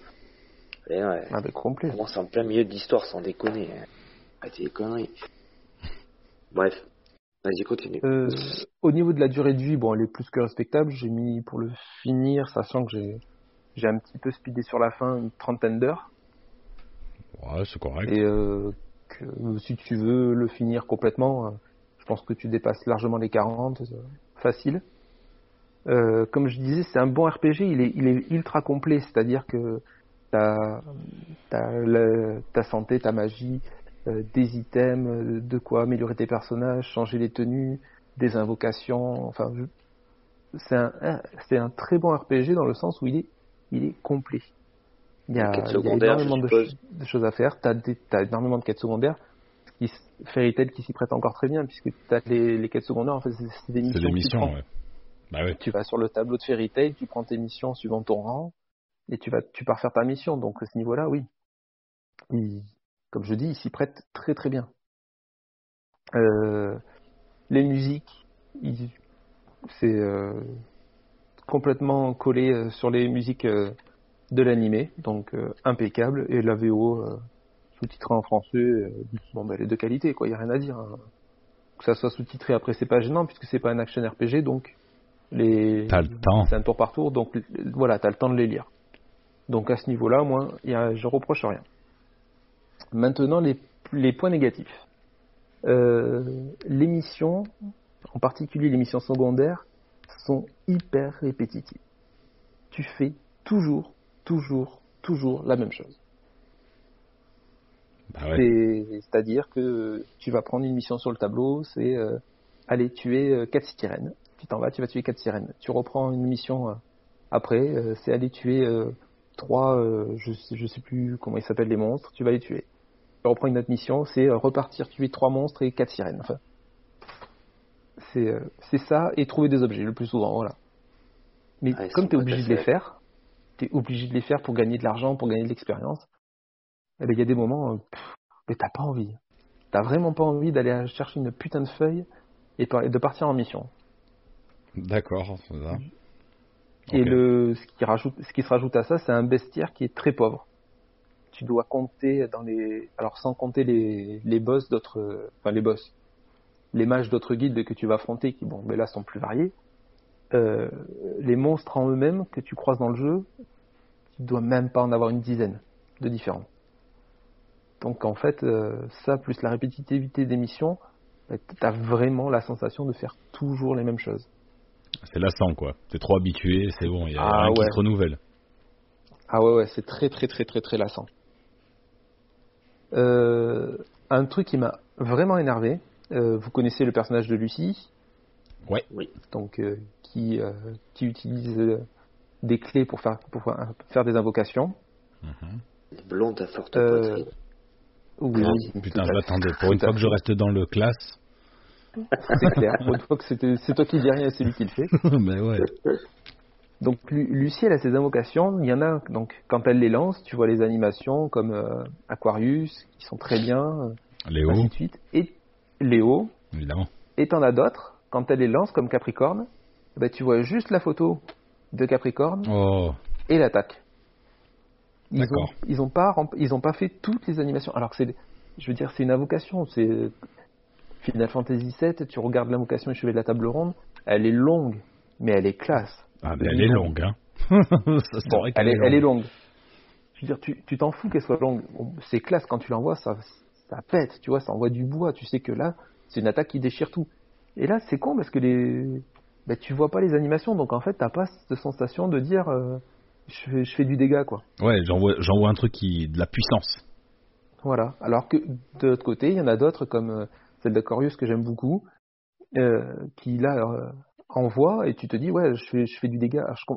Et ouais, ah, ben, complet. on commence en plein milieu de l'histoire, sans déconner. hein. Arrêtez les conneries. Bref, vas-y, continue. Euh, au niveau de la durée de vie, bon, elle est plus que respectable. J'ai mis pour le finir, sachant que j'ai j'ai un petit peu speedé sur la fin, une trentaine d'heures. Ouais, c'est correct. Et euh, que, si tu veux le finir complètement, euh, je pense que tu dépasses largement les 40, euh, facile. Euh, comme je disais, c'est un bon RPG, il est, il est ultra complet, c'est-à-dire que t'as as ta santé, ta magie, euh, des items, de quoi améliorer tes personnages, changer les tenues, des invocations, enfin, c'est un, c'est un très bon RPG dans le sens où il est, il est complet. Il y a, il y a énormément de, choses à faire, t'as as énormément de quêtes secondaires, qui, Fairy Tail qui s'y prête encore très bien, puisque t'as les, les quêtes secondaires, en fait, c'est des missions. Des missions ouais. Bah tu vas sur le tableau de Fairy Tail, tu prends tes missions suivant ton rang, et tu vas, tu pars faire ta mission. Donc à ce niveau-là, oui. comme je dis, il s'y prête très très bien. Euh, les musiques, c'est euh, complètement collé euh, sur les musiques de l'animé, donc impeccable. Et la VO sous-titrée en français, bon, bah, elle est de qualité, quoi. Il y a rien à dire. Hein. Que ça soit sous-titré après, c'est pas gênant puisque c'est pas un action RPG, donc les. T'as le temps. C'est un tour par tour, donc voilà, t'as le temps de les lire. Donc à ce niveau-là, moi, y a, je reproche rien. Maintenant, les, les points négatifs. Euh, les missions, en particulier les missions secondaires, sont hyper répétitives. Tu fais toujours, toujours, toujours la même chose. Bah ouais. C'est-à-dire que tu vas prendre une mission sur le tableau, c'est euh, aller tuer 4 euh, sirènes. Tu t'en vas, tu vas tuer 4 sirènes. Tu reprends une mission euh, après, c'est aller tuer trois, je, je sais plus comment ils s'appellent les monstres, tu vas les tuer. Tu reprends une autre mission, c'est repartir tuer trois monstres et quatre sirènes. Enfin, c'est euh, c'est ça et trouver des objets le plus souvent, voilà. Mais comme tu es obligé de les faire, tu es obligé de les faire pour gagner de l'argent, pour gagner de l'expérience, eh ben, il y a des moments, pff, mais t'as pas envie. T'as vraiment pas envie d'aller chercher une putain de feuille et de partir en mission. D'accord, c'est ça. Et le, ce qui, rajoute, ce qui se rajoute à ça, c'est un bestiaire qui est très pauvre. Tu dois compter dans les, alors sans compter les, les boss d'autres, enfin les boss, les mages d'autres guides que tu vas affronter, qui bon, mais là sont plus variés. Euh, les monstres en eux-mêmes que tu croises dans le jeu, tu dois même pas en avoir une dizaine de différents. Donc en fait, euh, ça plus la répétitivité des missions, ben, tu as vraiment la sensation de faire toujours les mêmes choses. C'est lassant, quoi. T'es trop habitué, c'est bon, il y a ah, rien qui se renouvelle. Ah ouais, ouais, c'est très, très, très, très, très lassant. Euh, un truc qui m'a vraiment énervé, euh, vous connaissez le personnage de Lucie Ouais. Oui. Donc, euh, qui, qui utilise des clés pour faire, pour faire des invocations. Mm Blonde à forte poitrine. Oui, Putain, je m'attendais. Pour une fois que je reste dans le classe, c'est clair. Une fois que c'est toi qui dis rien, c'est lui qui le fait. Mais ouais. Donc Lucie, elle a ses invocations. Il y en a donc quand elle les lance, tu vois les animations comme euh, Aquarius qui sont très bien. Euh, Léo. Ainsi de suite. Et Léo. Évidemment. Et t'en as d'autres. Quand elle les lance comme Capricorne, bah, tu vois juste la photo de Capricorne oh. et l'attaque. Ils ont, ils ont pas ils ont pas fait toutes les animations. Alors que c'est je veux dire c'est une invocation, c'est Final Fantasy VII, tu regardes l'invocation chevet de la table ronde, elle est longue, mais elle est classe. Ah, mais elle est longue, hein. ça elle, est, elle est longue. Je veux dire, tu t'en fous qu'elle soit longue. c'est classe quand tu l'envoies, ça, ça pète, tu vois, ça envoie du bois. Tu sais que là, c'est une attaque qui déchire tout. Et là, c'est con parce que les, ben, tu vois pas les animations, donc en fait, t'as pas cette sensation de dire, euh, je, fais, je fais du dégât, quoi. Ouais, j'envoie un truc qui, de la puissance. Voilà. Alors que de l'autre côté, il y en a d'autres comme euh, celle de Corius que j'aime beaucoup, euh, qui là euh, envoie et tu te dis ouais je fais, je fais du dégât. je,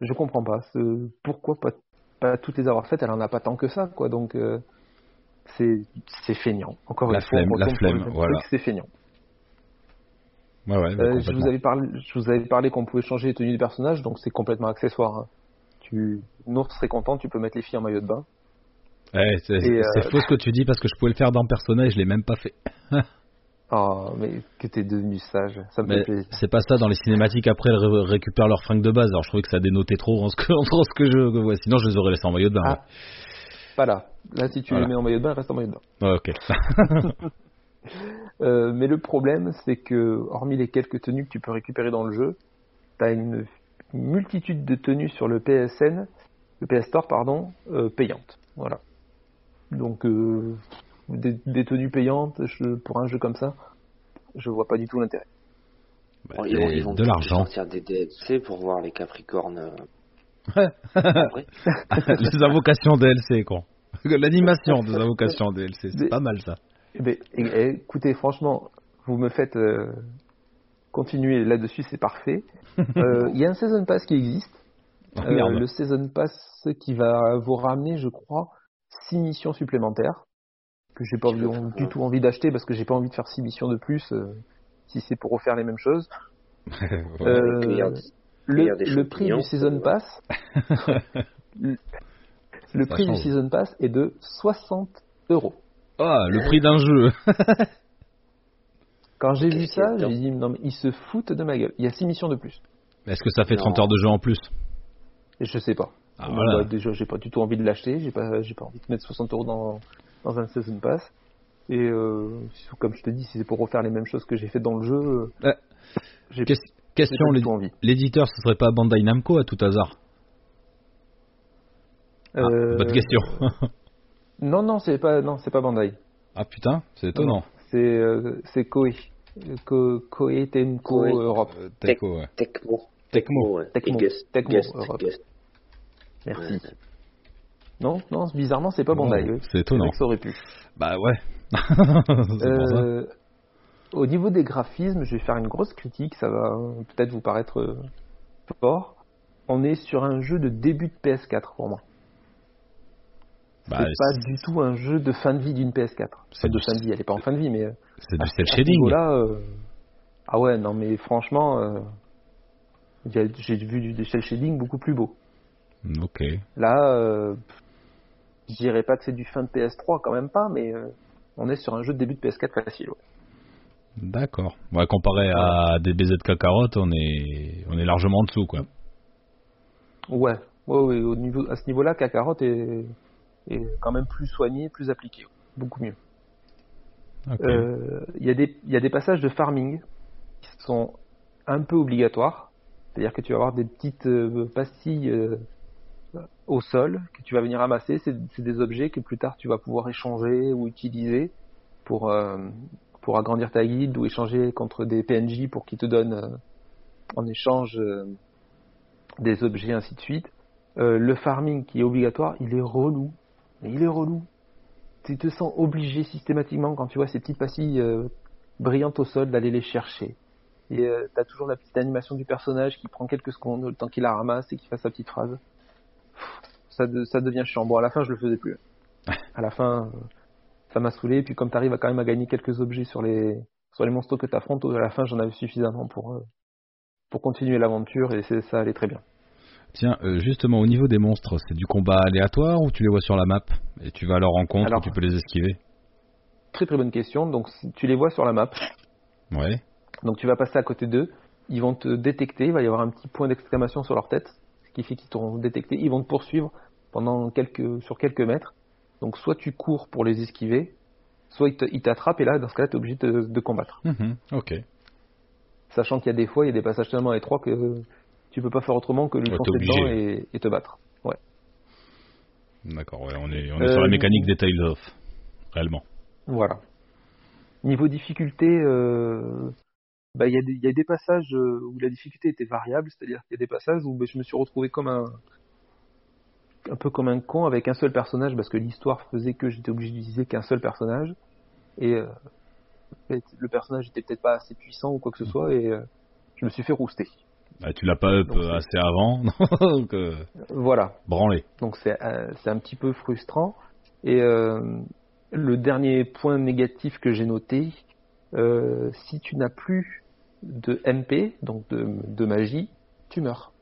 je comprends pas. Pourquoi pas, pas toutes les avoir faites Elle en a pas tant que ça quoi. Donc euh, c'est feignant. Encore la une flemme, fois, la flemme, voilà. C'est feignant. Ouais, ouais, euh, je vous avais parlé, je vous avais parlé qu'on pouvait changer les tenues des personnages, donc c'est complètement accessoire. Hein. Tu, Nours serait content, tu peux mettre les filles en maillot de bain. Ouais, c'est euh... faux ce que tu dis parce que je pouvais le faire dans Persona et je l'ai même pas fait. oh, mais que t'es devenu sage, ça me fait plaisir. C'est pas ça, dans les cinématiques après elles récupèrent leurs fringues de base, alors je trouvais que ça dénotait trop en ce que, en ce que je vois, sinon je les aurais laissés en maillot de bain. Ah. Pas là, là si tu les mets en maillot de bain, elles restent en maillot de bain. ok. euh, mais le problème c'est que, hormis les quelques tenues que tu peux récupérer dans le jeu, t'as une multitude de tenues sur le PSN, le PS Store pardon, euh, payantes. Voilà. Donc euh, des, tenues payantes pour un jeu comme ça, je vois pas du tout l'intérêt. Bah, Bon, ils vont, ils vont de l'argent. sortir des DLC pour voir les Capricornes. Les invocations DLC, quoi. L'animation des invocations DLC, c'est pas mal ça. Écoutez, franchement, vous me faites euh, continuer là-dessus, c'est parfait. Euh, Il y a un Season Pass qui existe. Oh, Euh, le Season Pass qui va vous ramener, je crois, 6 missions supplémentaires que j'ai pas faire, du ouais. tout envie d'acheter parce que j'ai pas envie de faire 6 missions de plus euh, si c'est pour refaire les mêmes choses. Ouais. Le, prix du Season. Pass, le, prix du. Season Pass est de 60 euros. Ah, le prix d'un jeu. Quand j'ai vu ça, j'ai dit non mais ils se foutent de ma gueule. Il y a 6 missions de plus. Est-ce que ça fait Non. 30 heures de jeu en plus? Je sais pas. Ah, voilà. bah, déjà, j'ai pas du tout envie de l'acheter. J'ai pas, j'ai pas envie de mettre 60 euros dans, dans un season pass. Et euh, comme je te dis, si c'est pour refaire les mêmes choses que j'ai fait dans le jeu, euh, Ouais. j'ai Question, l'éditeur, ce serait pas Bandai Namco à tout hasard Ah, Euh, Bonne question. Non, non, c'est pas, non, c'est pas Bandai. ah putain, c'est étonnant. C'est, euh, c'est Koei. Ko, Koei Tenko Koei. Europe. Euh, Teco, ouais. Tecmo. Tecmo. ouais. Tecmo. Tecmo, Gust, Europe. Merci. Non, non, bizarrement, c'est pas Bon, Bandai. c'est étonnant. ça aurait pu. Bah ouais. c'est pour ça. Euh, au niveau des graphismes, je vais faire une grosse critique, ça va euh, peut-être vous paraître euh, fort. On est sur un jeu de début de PS4 pour moi. Bah, c'est pas du tout un jeu de fin de vie d'une PS4. C'est de du- fin de vie, elle est pas en fin de vie, mais euh, c'est du cel ce shading. niveau-là, euh, ah ouais, non mais franchement, euh, j'ai vu du shell shading beaucoup plus beau. Ok. Là, euh, je dirais pas que c'est du fin de PS3 quand même pas, mais on est sur un jeu de début de PS4 facile. ouais. D'accord. Ouais, comparé à des BZK carottes, on est, on est largement en dessous, quoi. Ouais, ouais, ouais, au niveau, à ce niveau-là, Kakarot est, est quand même plus soigné, plus appliqué, beaucoup mieux. Euh, Il y, a des- il y a des passages de farming qui sont un peu obligatoires, c'est-à-dire que tu vas avoir des petites euh, pastilles euh, au sol que tu vas venir ramasser, c'est c'est des objets que plus tard tu vas pouvoir échanger ou utiliser pour, euh, pour agrandir ta guilde ou échanger contre des PNJ pour qu'ils te donnent euh, en échange euh, des objets, ainsi de suite. Euh, le farming qui est obligatoire, il est relou. Mais il est relou. Tu te sens obligé systématiquement quand tu vois ces petites pastilles brillantes au sol d'aller les chercher. Et euh, t'as toujours la petite animation du personnage qui prend quelques secondes le temps qu'il la ramasse et qu'il fasse sa petite phrase. Pff, Ça, de- ça devient chiant. Bon, à la fin, je le faisais plus. À la fin, euh, ça m'a saoulé. Et puis comme t'arrives à quand même à gagner quelques objets sur les sur les monstres que t'affrontes, à la fin, j'en avais suffisamment pour euh, pour continuer l'aventure et ça allait très bien. Tiens, euh, justement, au niveau des monstres, c'est du combat aléatoire ou tu les vois sur la map et tu vas à leur rencontre Alors- ou tu peux les esquiver? Très très bonne question. Donc tu les vois sur la map, Ouais. Donc tu vas passer à côté d'eux, ils vont te détecter, il va y avoir un petit point d'exclamation sur leur tête, ce qui fait qu'ils t'auront détecté, ils vont te poursuivre pendant quelques, sur quelques mètres. Donc soit tu cours pour les esquiver, soit ils t'attrapent et là dans ce cas-là tu es obligé de, de combattre. Mhm, Ok. Sachant qu'il y a des fois, il y a des passages tellement étroits que tu peux pas faire autrement que lui Ouais, foncer dedans et, et te battre. Ouais. D'accord, ouais, on est, on est Euh, sur la mécanique des Tales of. Réellement. Voilà. Niveau difficulté, euh, bah, il y, a des- il y a des passages euh, où la difficulté était variable, c'est-à-dire qu'il y a des passages où bah, je me suis retrouvé comme un un peu comme un con avec un seul personnage parce que l'histoire faisait que j'étais obligé d'utiliser qu'un seul personnage et euh, le personnage était peut-être pas assez puissant ou quoi que ce soit et euh, je me suis fait rouster. Bah, tu l'as pas up Donc, assez avant, donc euh, Voilà. branlé. Donc c'est c'est un petit peu frustrant. Et le dernier point négatif que j'ai noté, si tu n'as plus de MP, donc de, de magie, tu meurs.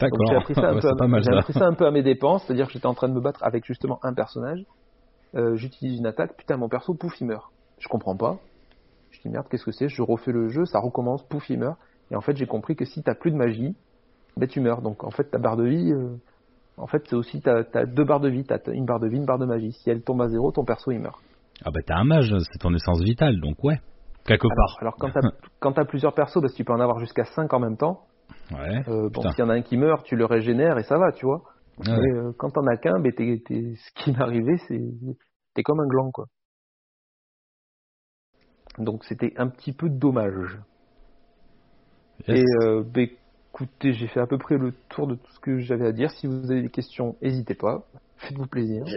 D'accord. j'ai appris, ça un Ouais, peu à- mal j'ai ça. appris ça un peu à mes dépenses, c'est-à-dire que j'étais en train de me battre avec justement un personnage. Euh, J'utilise une attaque, putain mon perso, pouf, il meurt. Je comprends pas. Je dis merde, qu'est-ce que c'est? Je refais le jeu, ça recommence, pouf, il meurt. Et en fait, j'ai compris que si t'as plus de magie, ben tu meurs. Donc en fait, ta barre de vie, euh, en fait, c'est aussi t'as as deux barres de vie, t'as une barre de vie, une barre de magie. Si elle tombe à zéro, ton perso il meurt. Ah bah t'es un mage, c'est ton essence vitale, donc ouais. Quelque Alors, part. alors quand t'as quand t'as plusieurs persos, parce que tu peux en avoir jusqu'à 5 en même temps. Ouais. Euh, bon, s'il y en a un qui meurt, tu le régénères et ça va, tu vois. Ah ouais. Mais euh, quand t'en as qu'un, ben t'es- t'es- ce qui m'est arrivé, c'est t'es comme un gland, quoi. Donc c'était un petit peu dommage. Yes. Et euh, bah, écoutez, j'ai fait à peu près le tour de tout ce que j'avais à dire. Si vous avez des questions, n'hésitez pas. Faites-vous plaisir. Je-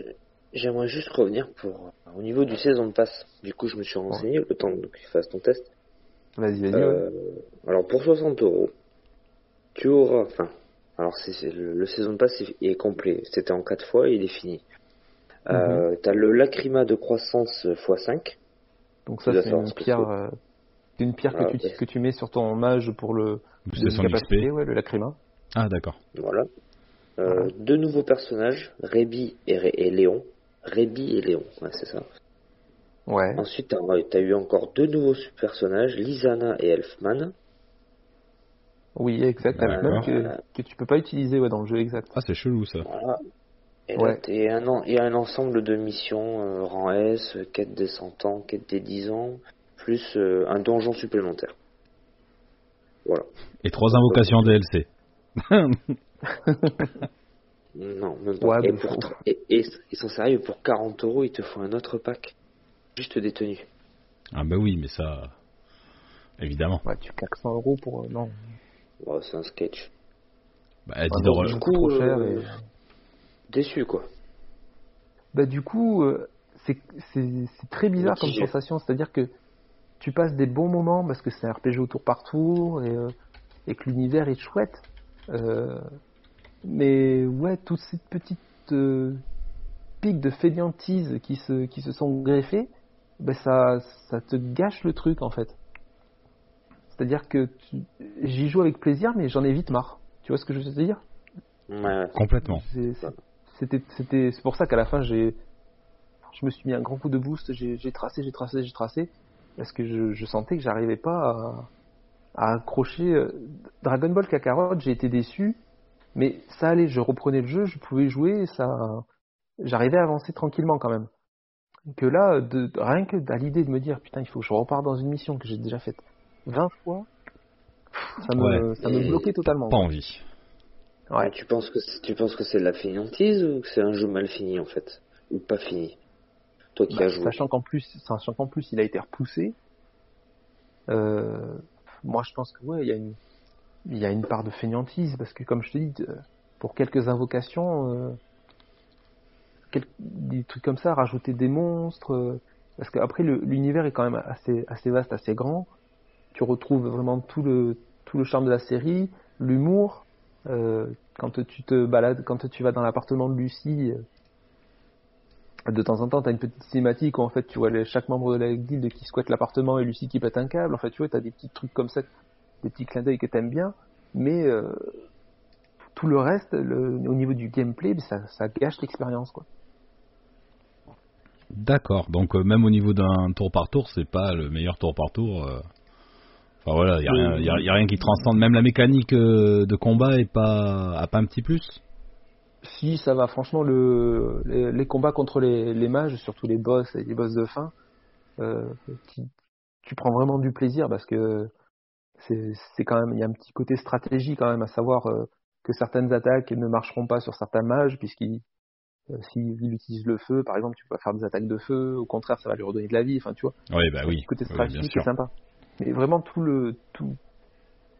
J'aimerais juste revenir pour au niveau du saison de passe. Du coup, je me suis renseigné le temps que tu fasses ton test. Vas-y, vas-y. ouais. Alors pour 60 euros, tu auras, enfin, alors c'est le, le saison de passe est, est complet. C'était en 4 fois et il est fini. Euh, T'as le lacrima de croissance x5. Donc ça, tu c'est une pierre, euh, une pierre Ah, que, tu, ouais. que tu mets sur ton mage pour le son capacité, XP. ouais, le lacrima. Ah, d'accord. Voilà. Euh, Deux nouveaux personnages, Rébi et, Ré- et Léon. Rébi et Léon, ouais, c'est ça. Ouais. Ensuite, t'as as eu encore deux nouveaux personnages, Lisana et Elfman. Oui, exact. Avec même que, que tu peux pas utiliser ouais, dans le jeu exact. Ah, c'est chelou ça. Voilà. Et Ouais. là, il y a un ensemble de missions, euh, rang S, quête des 100 ans, quête des 10 ans, plus euh, un donjon supplémentaire. Voilà. Et trois invocations DLC. Non, même pas. Ouais, et, pour faut- et, et- ils sont sérieux, pour 40 euros, ils te font un autre pack. Juste des tenues. ah, bah oui, mais ça. Évidemment. Ouais, tu claques 100 euros pour. euh, non. C'est un sketch. Bah, Ah, dis donc, c'est du coup, trop cher. euh, et- Déçu, quoi. Bah, du coup, euh, c'est très bizarre comme sensation. C'est-à-dire que tu passes des bons moments parce que c'est un RPG au tour par tour et, euh, et que l'univers est chouette. Euh, mais ouais, toutes ces petites euh, pics de fainéantise qui se, qui se sont greffées, bah, ça, ça te gâche le truc en fait. C'est-à-dire que tu- j'y joue avec plaisir, mais j'en ai vite marre. Tu vois ce que je veux te dire? Ouais. complètement. c'est- c'est- C'était, c'était, c'est pour ça qu'à la fin, j'ai, je me suis mis un grand coup de boost. J'ai, tracé, j'ai tracé, j'ai tracé, parce que je, je sentais que j'arrivais pas à, à accrocher. euh, Dragon Ball Kakarot, j'ai été déçu, mais ça allait. Je reprenais le jeu, je pouvais jouer, ça, j'arrivais à avancer tranquillement quand même. Que là, de, rien que à l'idée de me dire, putain, il faut que je reparte dans une mission que j'ai déjà faite 20 fois, ça me, Ouais. ça me bloquait totalement. Pas envie. Ouais. Tu penses que c'est- tu penses que c'est de la fainéantise ou que c'est un jeu mal fini en fait? Ou pas fini? Toi qui Bah, as joué. sachant qu'en plus, sachant qu'en plus il a été repoussé, euh, moi je pense que ouais, il y a une, il y a une part de fainéantise parce que comme je te dis, euh, pour quelques invocations, euh, quel- des trucs comme ça, rajouter des monstres, euh, parce qu'après l'univers est quand même assez, assez vaste, assez grand. Tu retrouves vraiment tout le, tout le charme de la série, l'humour. euh, quand tu te balades, quand tu vas dans l'appartement de Lucie. euh, de temps en temps, tu as une petite cinématique où en fait tu vois chaque membre de la guilde qui squatte l'appartement et Lucie qui pète un câble. En fait, tu vois, tu as des petits trucs comme ça, des petits clins d'œil que t'aimes bien, mais euh, tout le reste, au niveau du gameplay, ça, gâche l'expérience. quoi. D'accord. Donc, même au niveau d'un tour par tour, c'est pas le meilleur tour par tour. Enfin voilà, il y, a rien- y a- y a rien qui transcende. Même la mécanique euh, de combat est pas, a pas un petit plus. Si ça va, franchement, le, les, les combats contre les, les mages, surtout les boss et les boss de fin, euh, tu prends vraiment du plaisir parce que c'est quand même, il y a un petit côté stratégie quand même, à savoir euh, que certaines attaques ne marcheront pas sur certains mages puisqu'ils euh, s'ils utilisent le feu, par exemple, tu peux pas faire des attaques de feu, au contraire, ça va lui redonner de la vie, enfin, tu vois. Oui, bah oui. côté Oui, stratégique sûr. c'est sympa. Mais vraiment tout le tout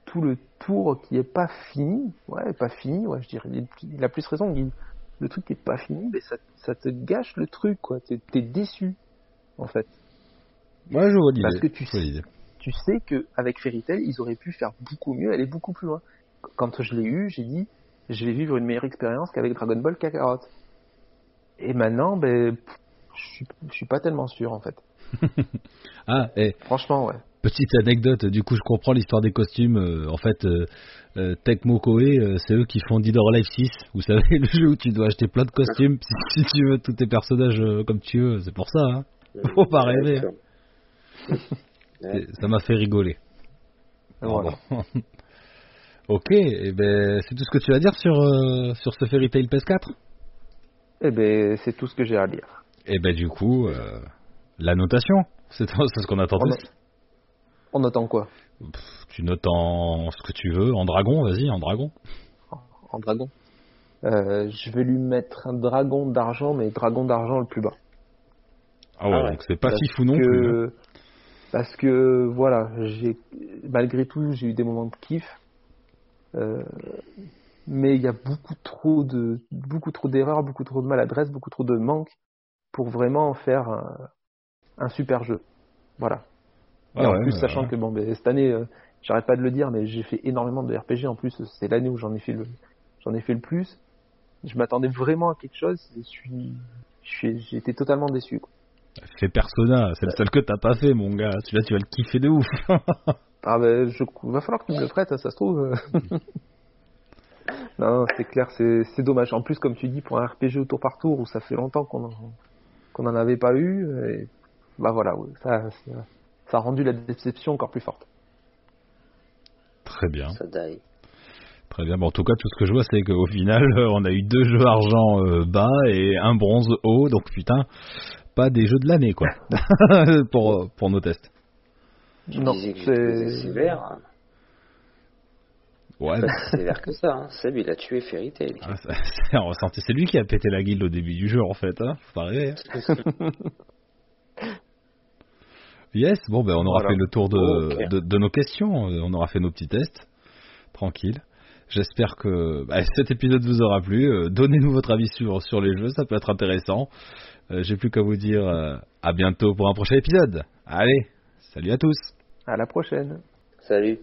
tout le tour qui est pas fini, ouais, pas fini, ouais, je dirais, il, a plus raison. il- le truc qui est pas fini, mais ça, ça te gâche le truc, quoi. T'es t'es déçu, en fait. Moi, je vois l'idée. Parce que tu l'idée. Tu sais que avec Fairy Tail, ils auraient pu faire beaucoup mieux, aller beaucoup plus loin. Quand je l'ai eu, j'ai dit, je vais vivre une meilleure expérience qu'avec Dragon Ball Kakarot. Et maintenant, ben, je suis, je suis pas tellement sûr, en fait. Ah, et Franchement, ouais. Petite anecdote, du coup, je comprends l'histoire des costumes. euh, en fait, euh, euh, Tecmo Koei, euh, c'est eux qui font Dead or Alive 6. Vous savez, le jeu où tu dois acheter plein de costumes si, si tu veux tous tes personnages euh, comme tu veux. C'est pour ça, hein. Faut pas rêver. Ça m'a fait rigoler. Voilà. Pardon. ok, et ben c'est tout ce que tu vas dire sur euh, sur ce Fairy Tail PS4 Eh ben, c'est tout ce que j'ai à dire. Et ben du coup, euh, la notation, c'est c'est ce qu'on attend tous. On attend quoi Pff, Tu notes en ce que tu veux, en dragon, vas-y, en dragon. En dragon Euh, Je vais lui mettre un dragon d'argent, mais dragon d'argent le plus bas. Ah ouais, Ah ouais. donc c'est pas Parce fifou non plus. hein. que... Parce que voilà, j'ai malgré tout, j'ai eu des moments de kiff. Euh, mais il y a beaucoup trop de beaucoup trop d'erreurs, beaucoup trop de maladresse, beaucoup trop de manques pour vraiment faire un, un super jeu. Voilà. En plus, ouais, sachant ouais. que bon, ben, cette année, euh, j'arrête pas de le dire, mais j'ai fait énormément de RPG. En plus, c'est l'année où j'en ai fait le, j'en ai fait le plus. Je m'attendais vraiment à quelque chose. Je suis, j'ai été totalement déçu. quoi. Fais Persona, c'est le seul que t'as pas fait, mon gars. Celui-là, tu vas le kiffer de ouf. Ah ben, je, va falloir que tu me le prêtes, ça se trouve. non, c'est clair, c'est, c'est dommage. En plus, comme tu dis, pour un RPG au tour par tour où ça fait longtemps qu'on en, qu'on en avait pas eu, et, bah voilà, ouais, ça, ça, a rendu la déception encore plus forte. Très bien. Ça die. Très bien. Bon, en tout cas, tout ce que je vois, c'est qu'au final, euh, on a eu deux jeux argent euh, bas et un bronze haut. Donc, putain, pas des jeux de l'année, quoi. pour, euh, pour nos tests. Non, c'est- sévère. hein. Ouais, si sévère que ça. Hein. Seb, il a tué Fairy Tail. Ah, c'est. C'est lui qui a pété la guilde au début du jeu, en fait. Hein. Faut pas rêver. Yes, bon, ben, on aura fait le tour de, de, nos questions, euh, on aura fait nos petits tests. Tranquille. J'espère que bah, cet épisode vous aura plu. Euh, donnez-nous votre avis sur, sur les jeux, ça peut être intéressant. Euh, j'ai plus qu'à vous dire à bientôt pour un prochain épisode. Allez, salut à tous. À la prochaine. Salut.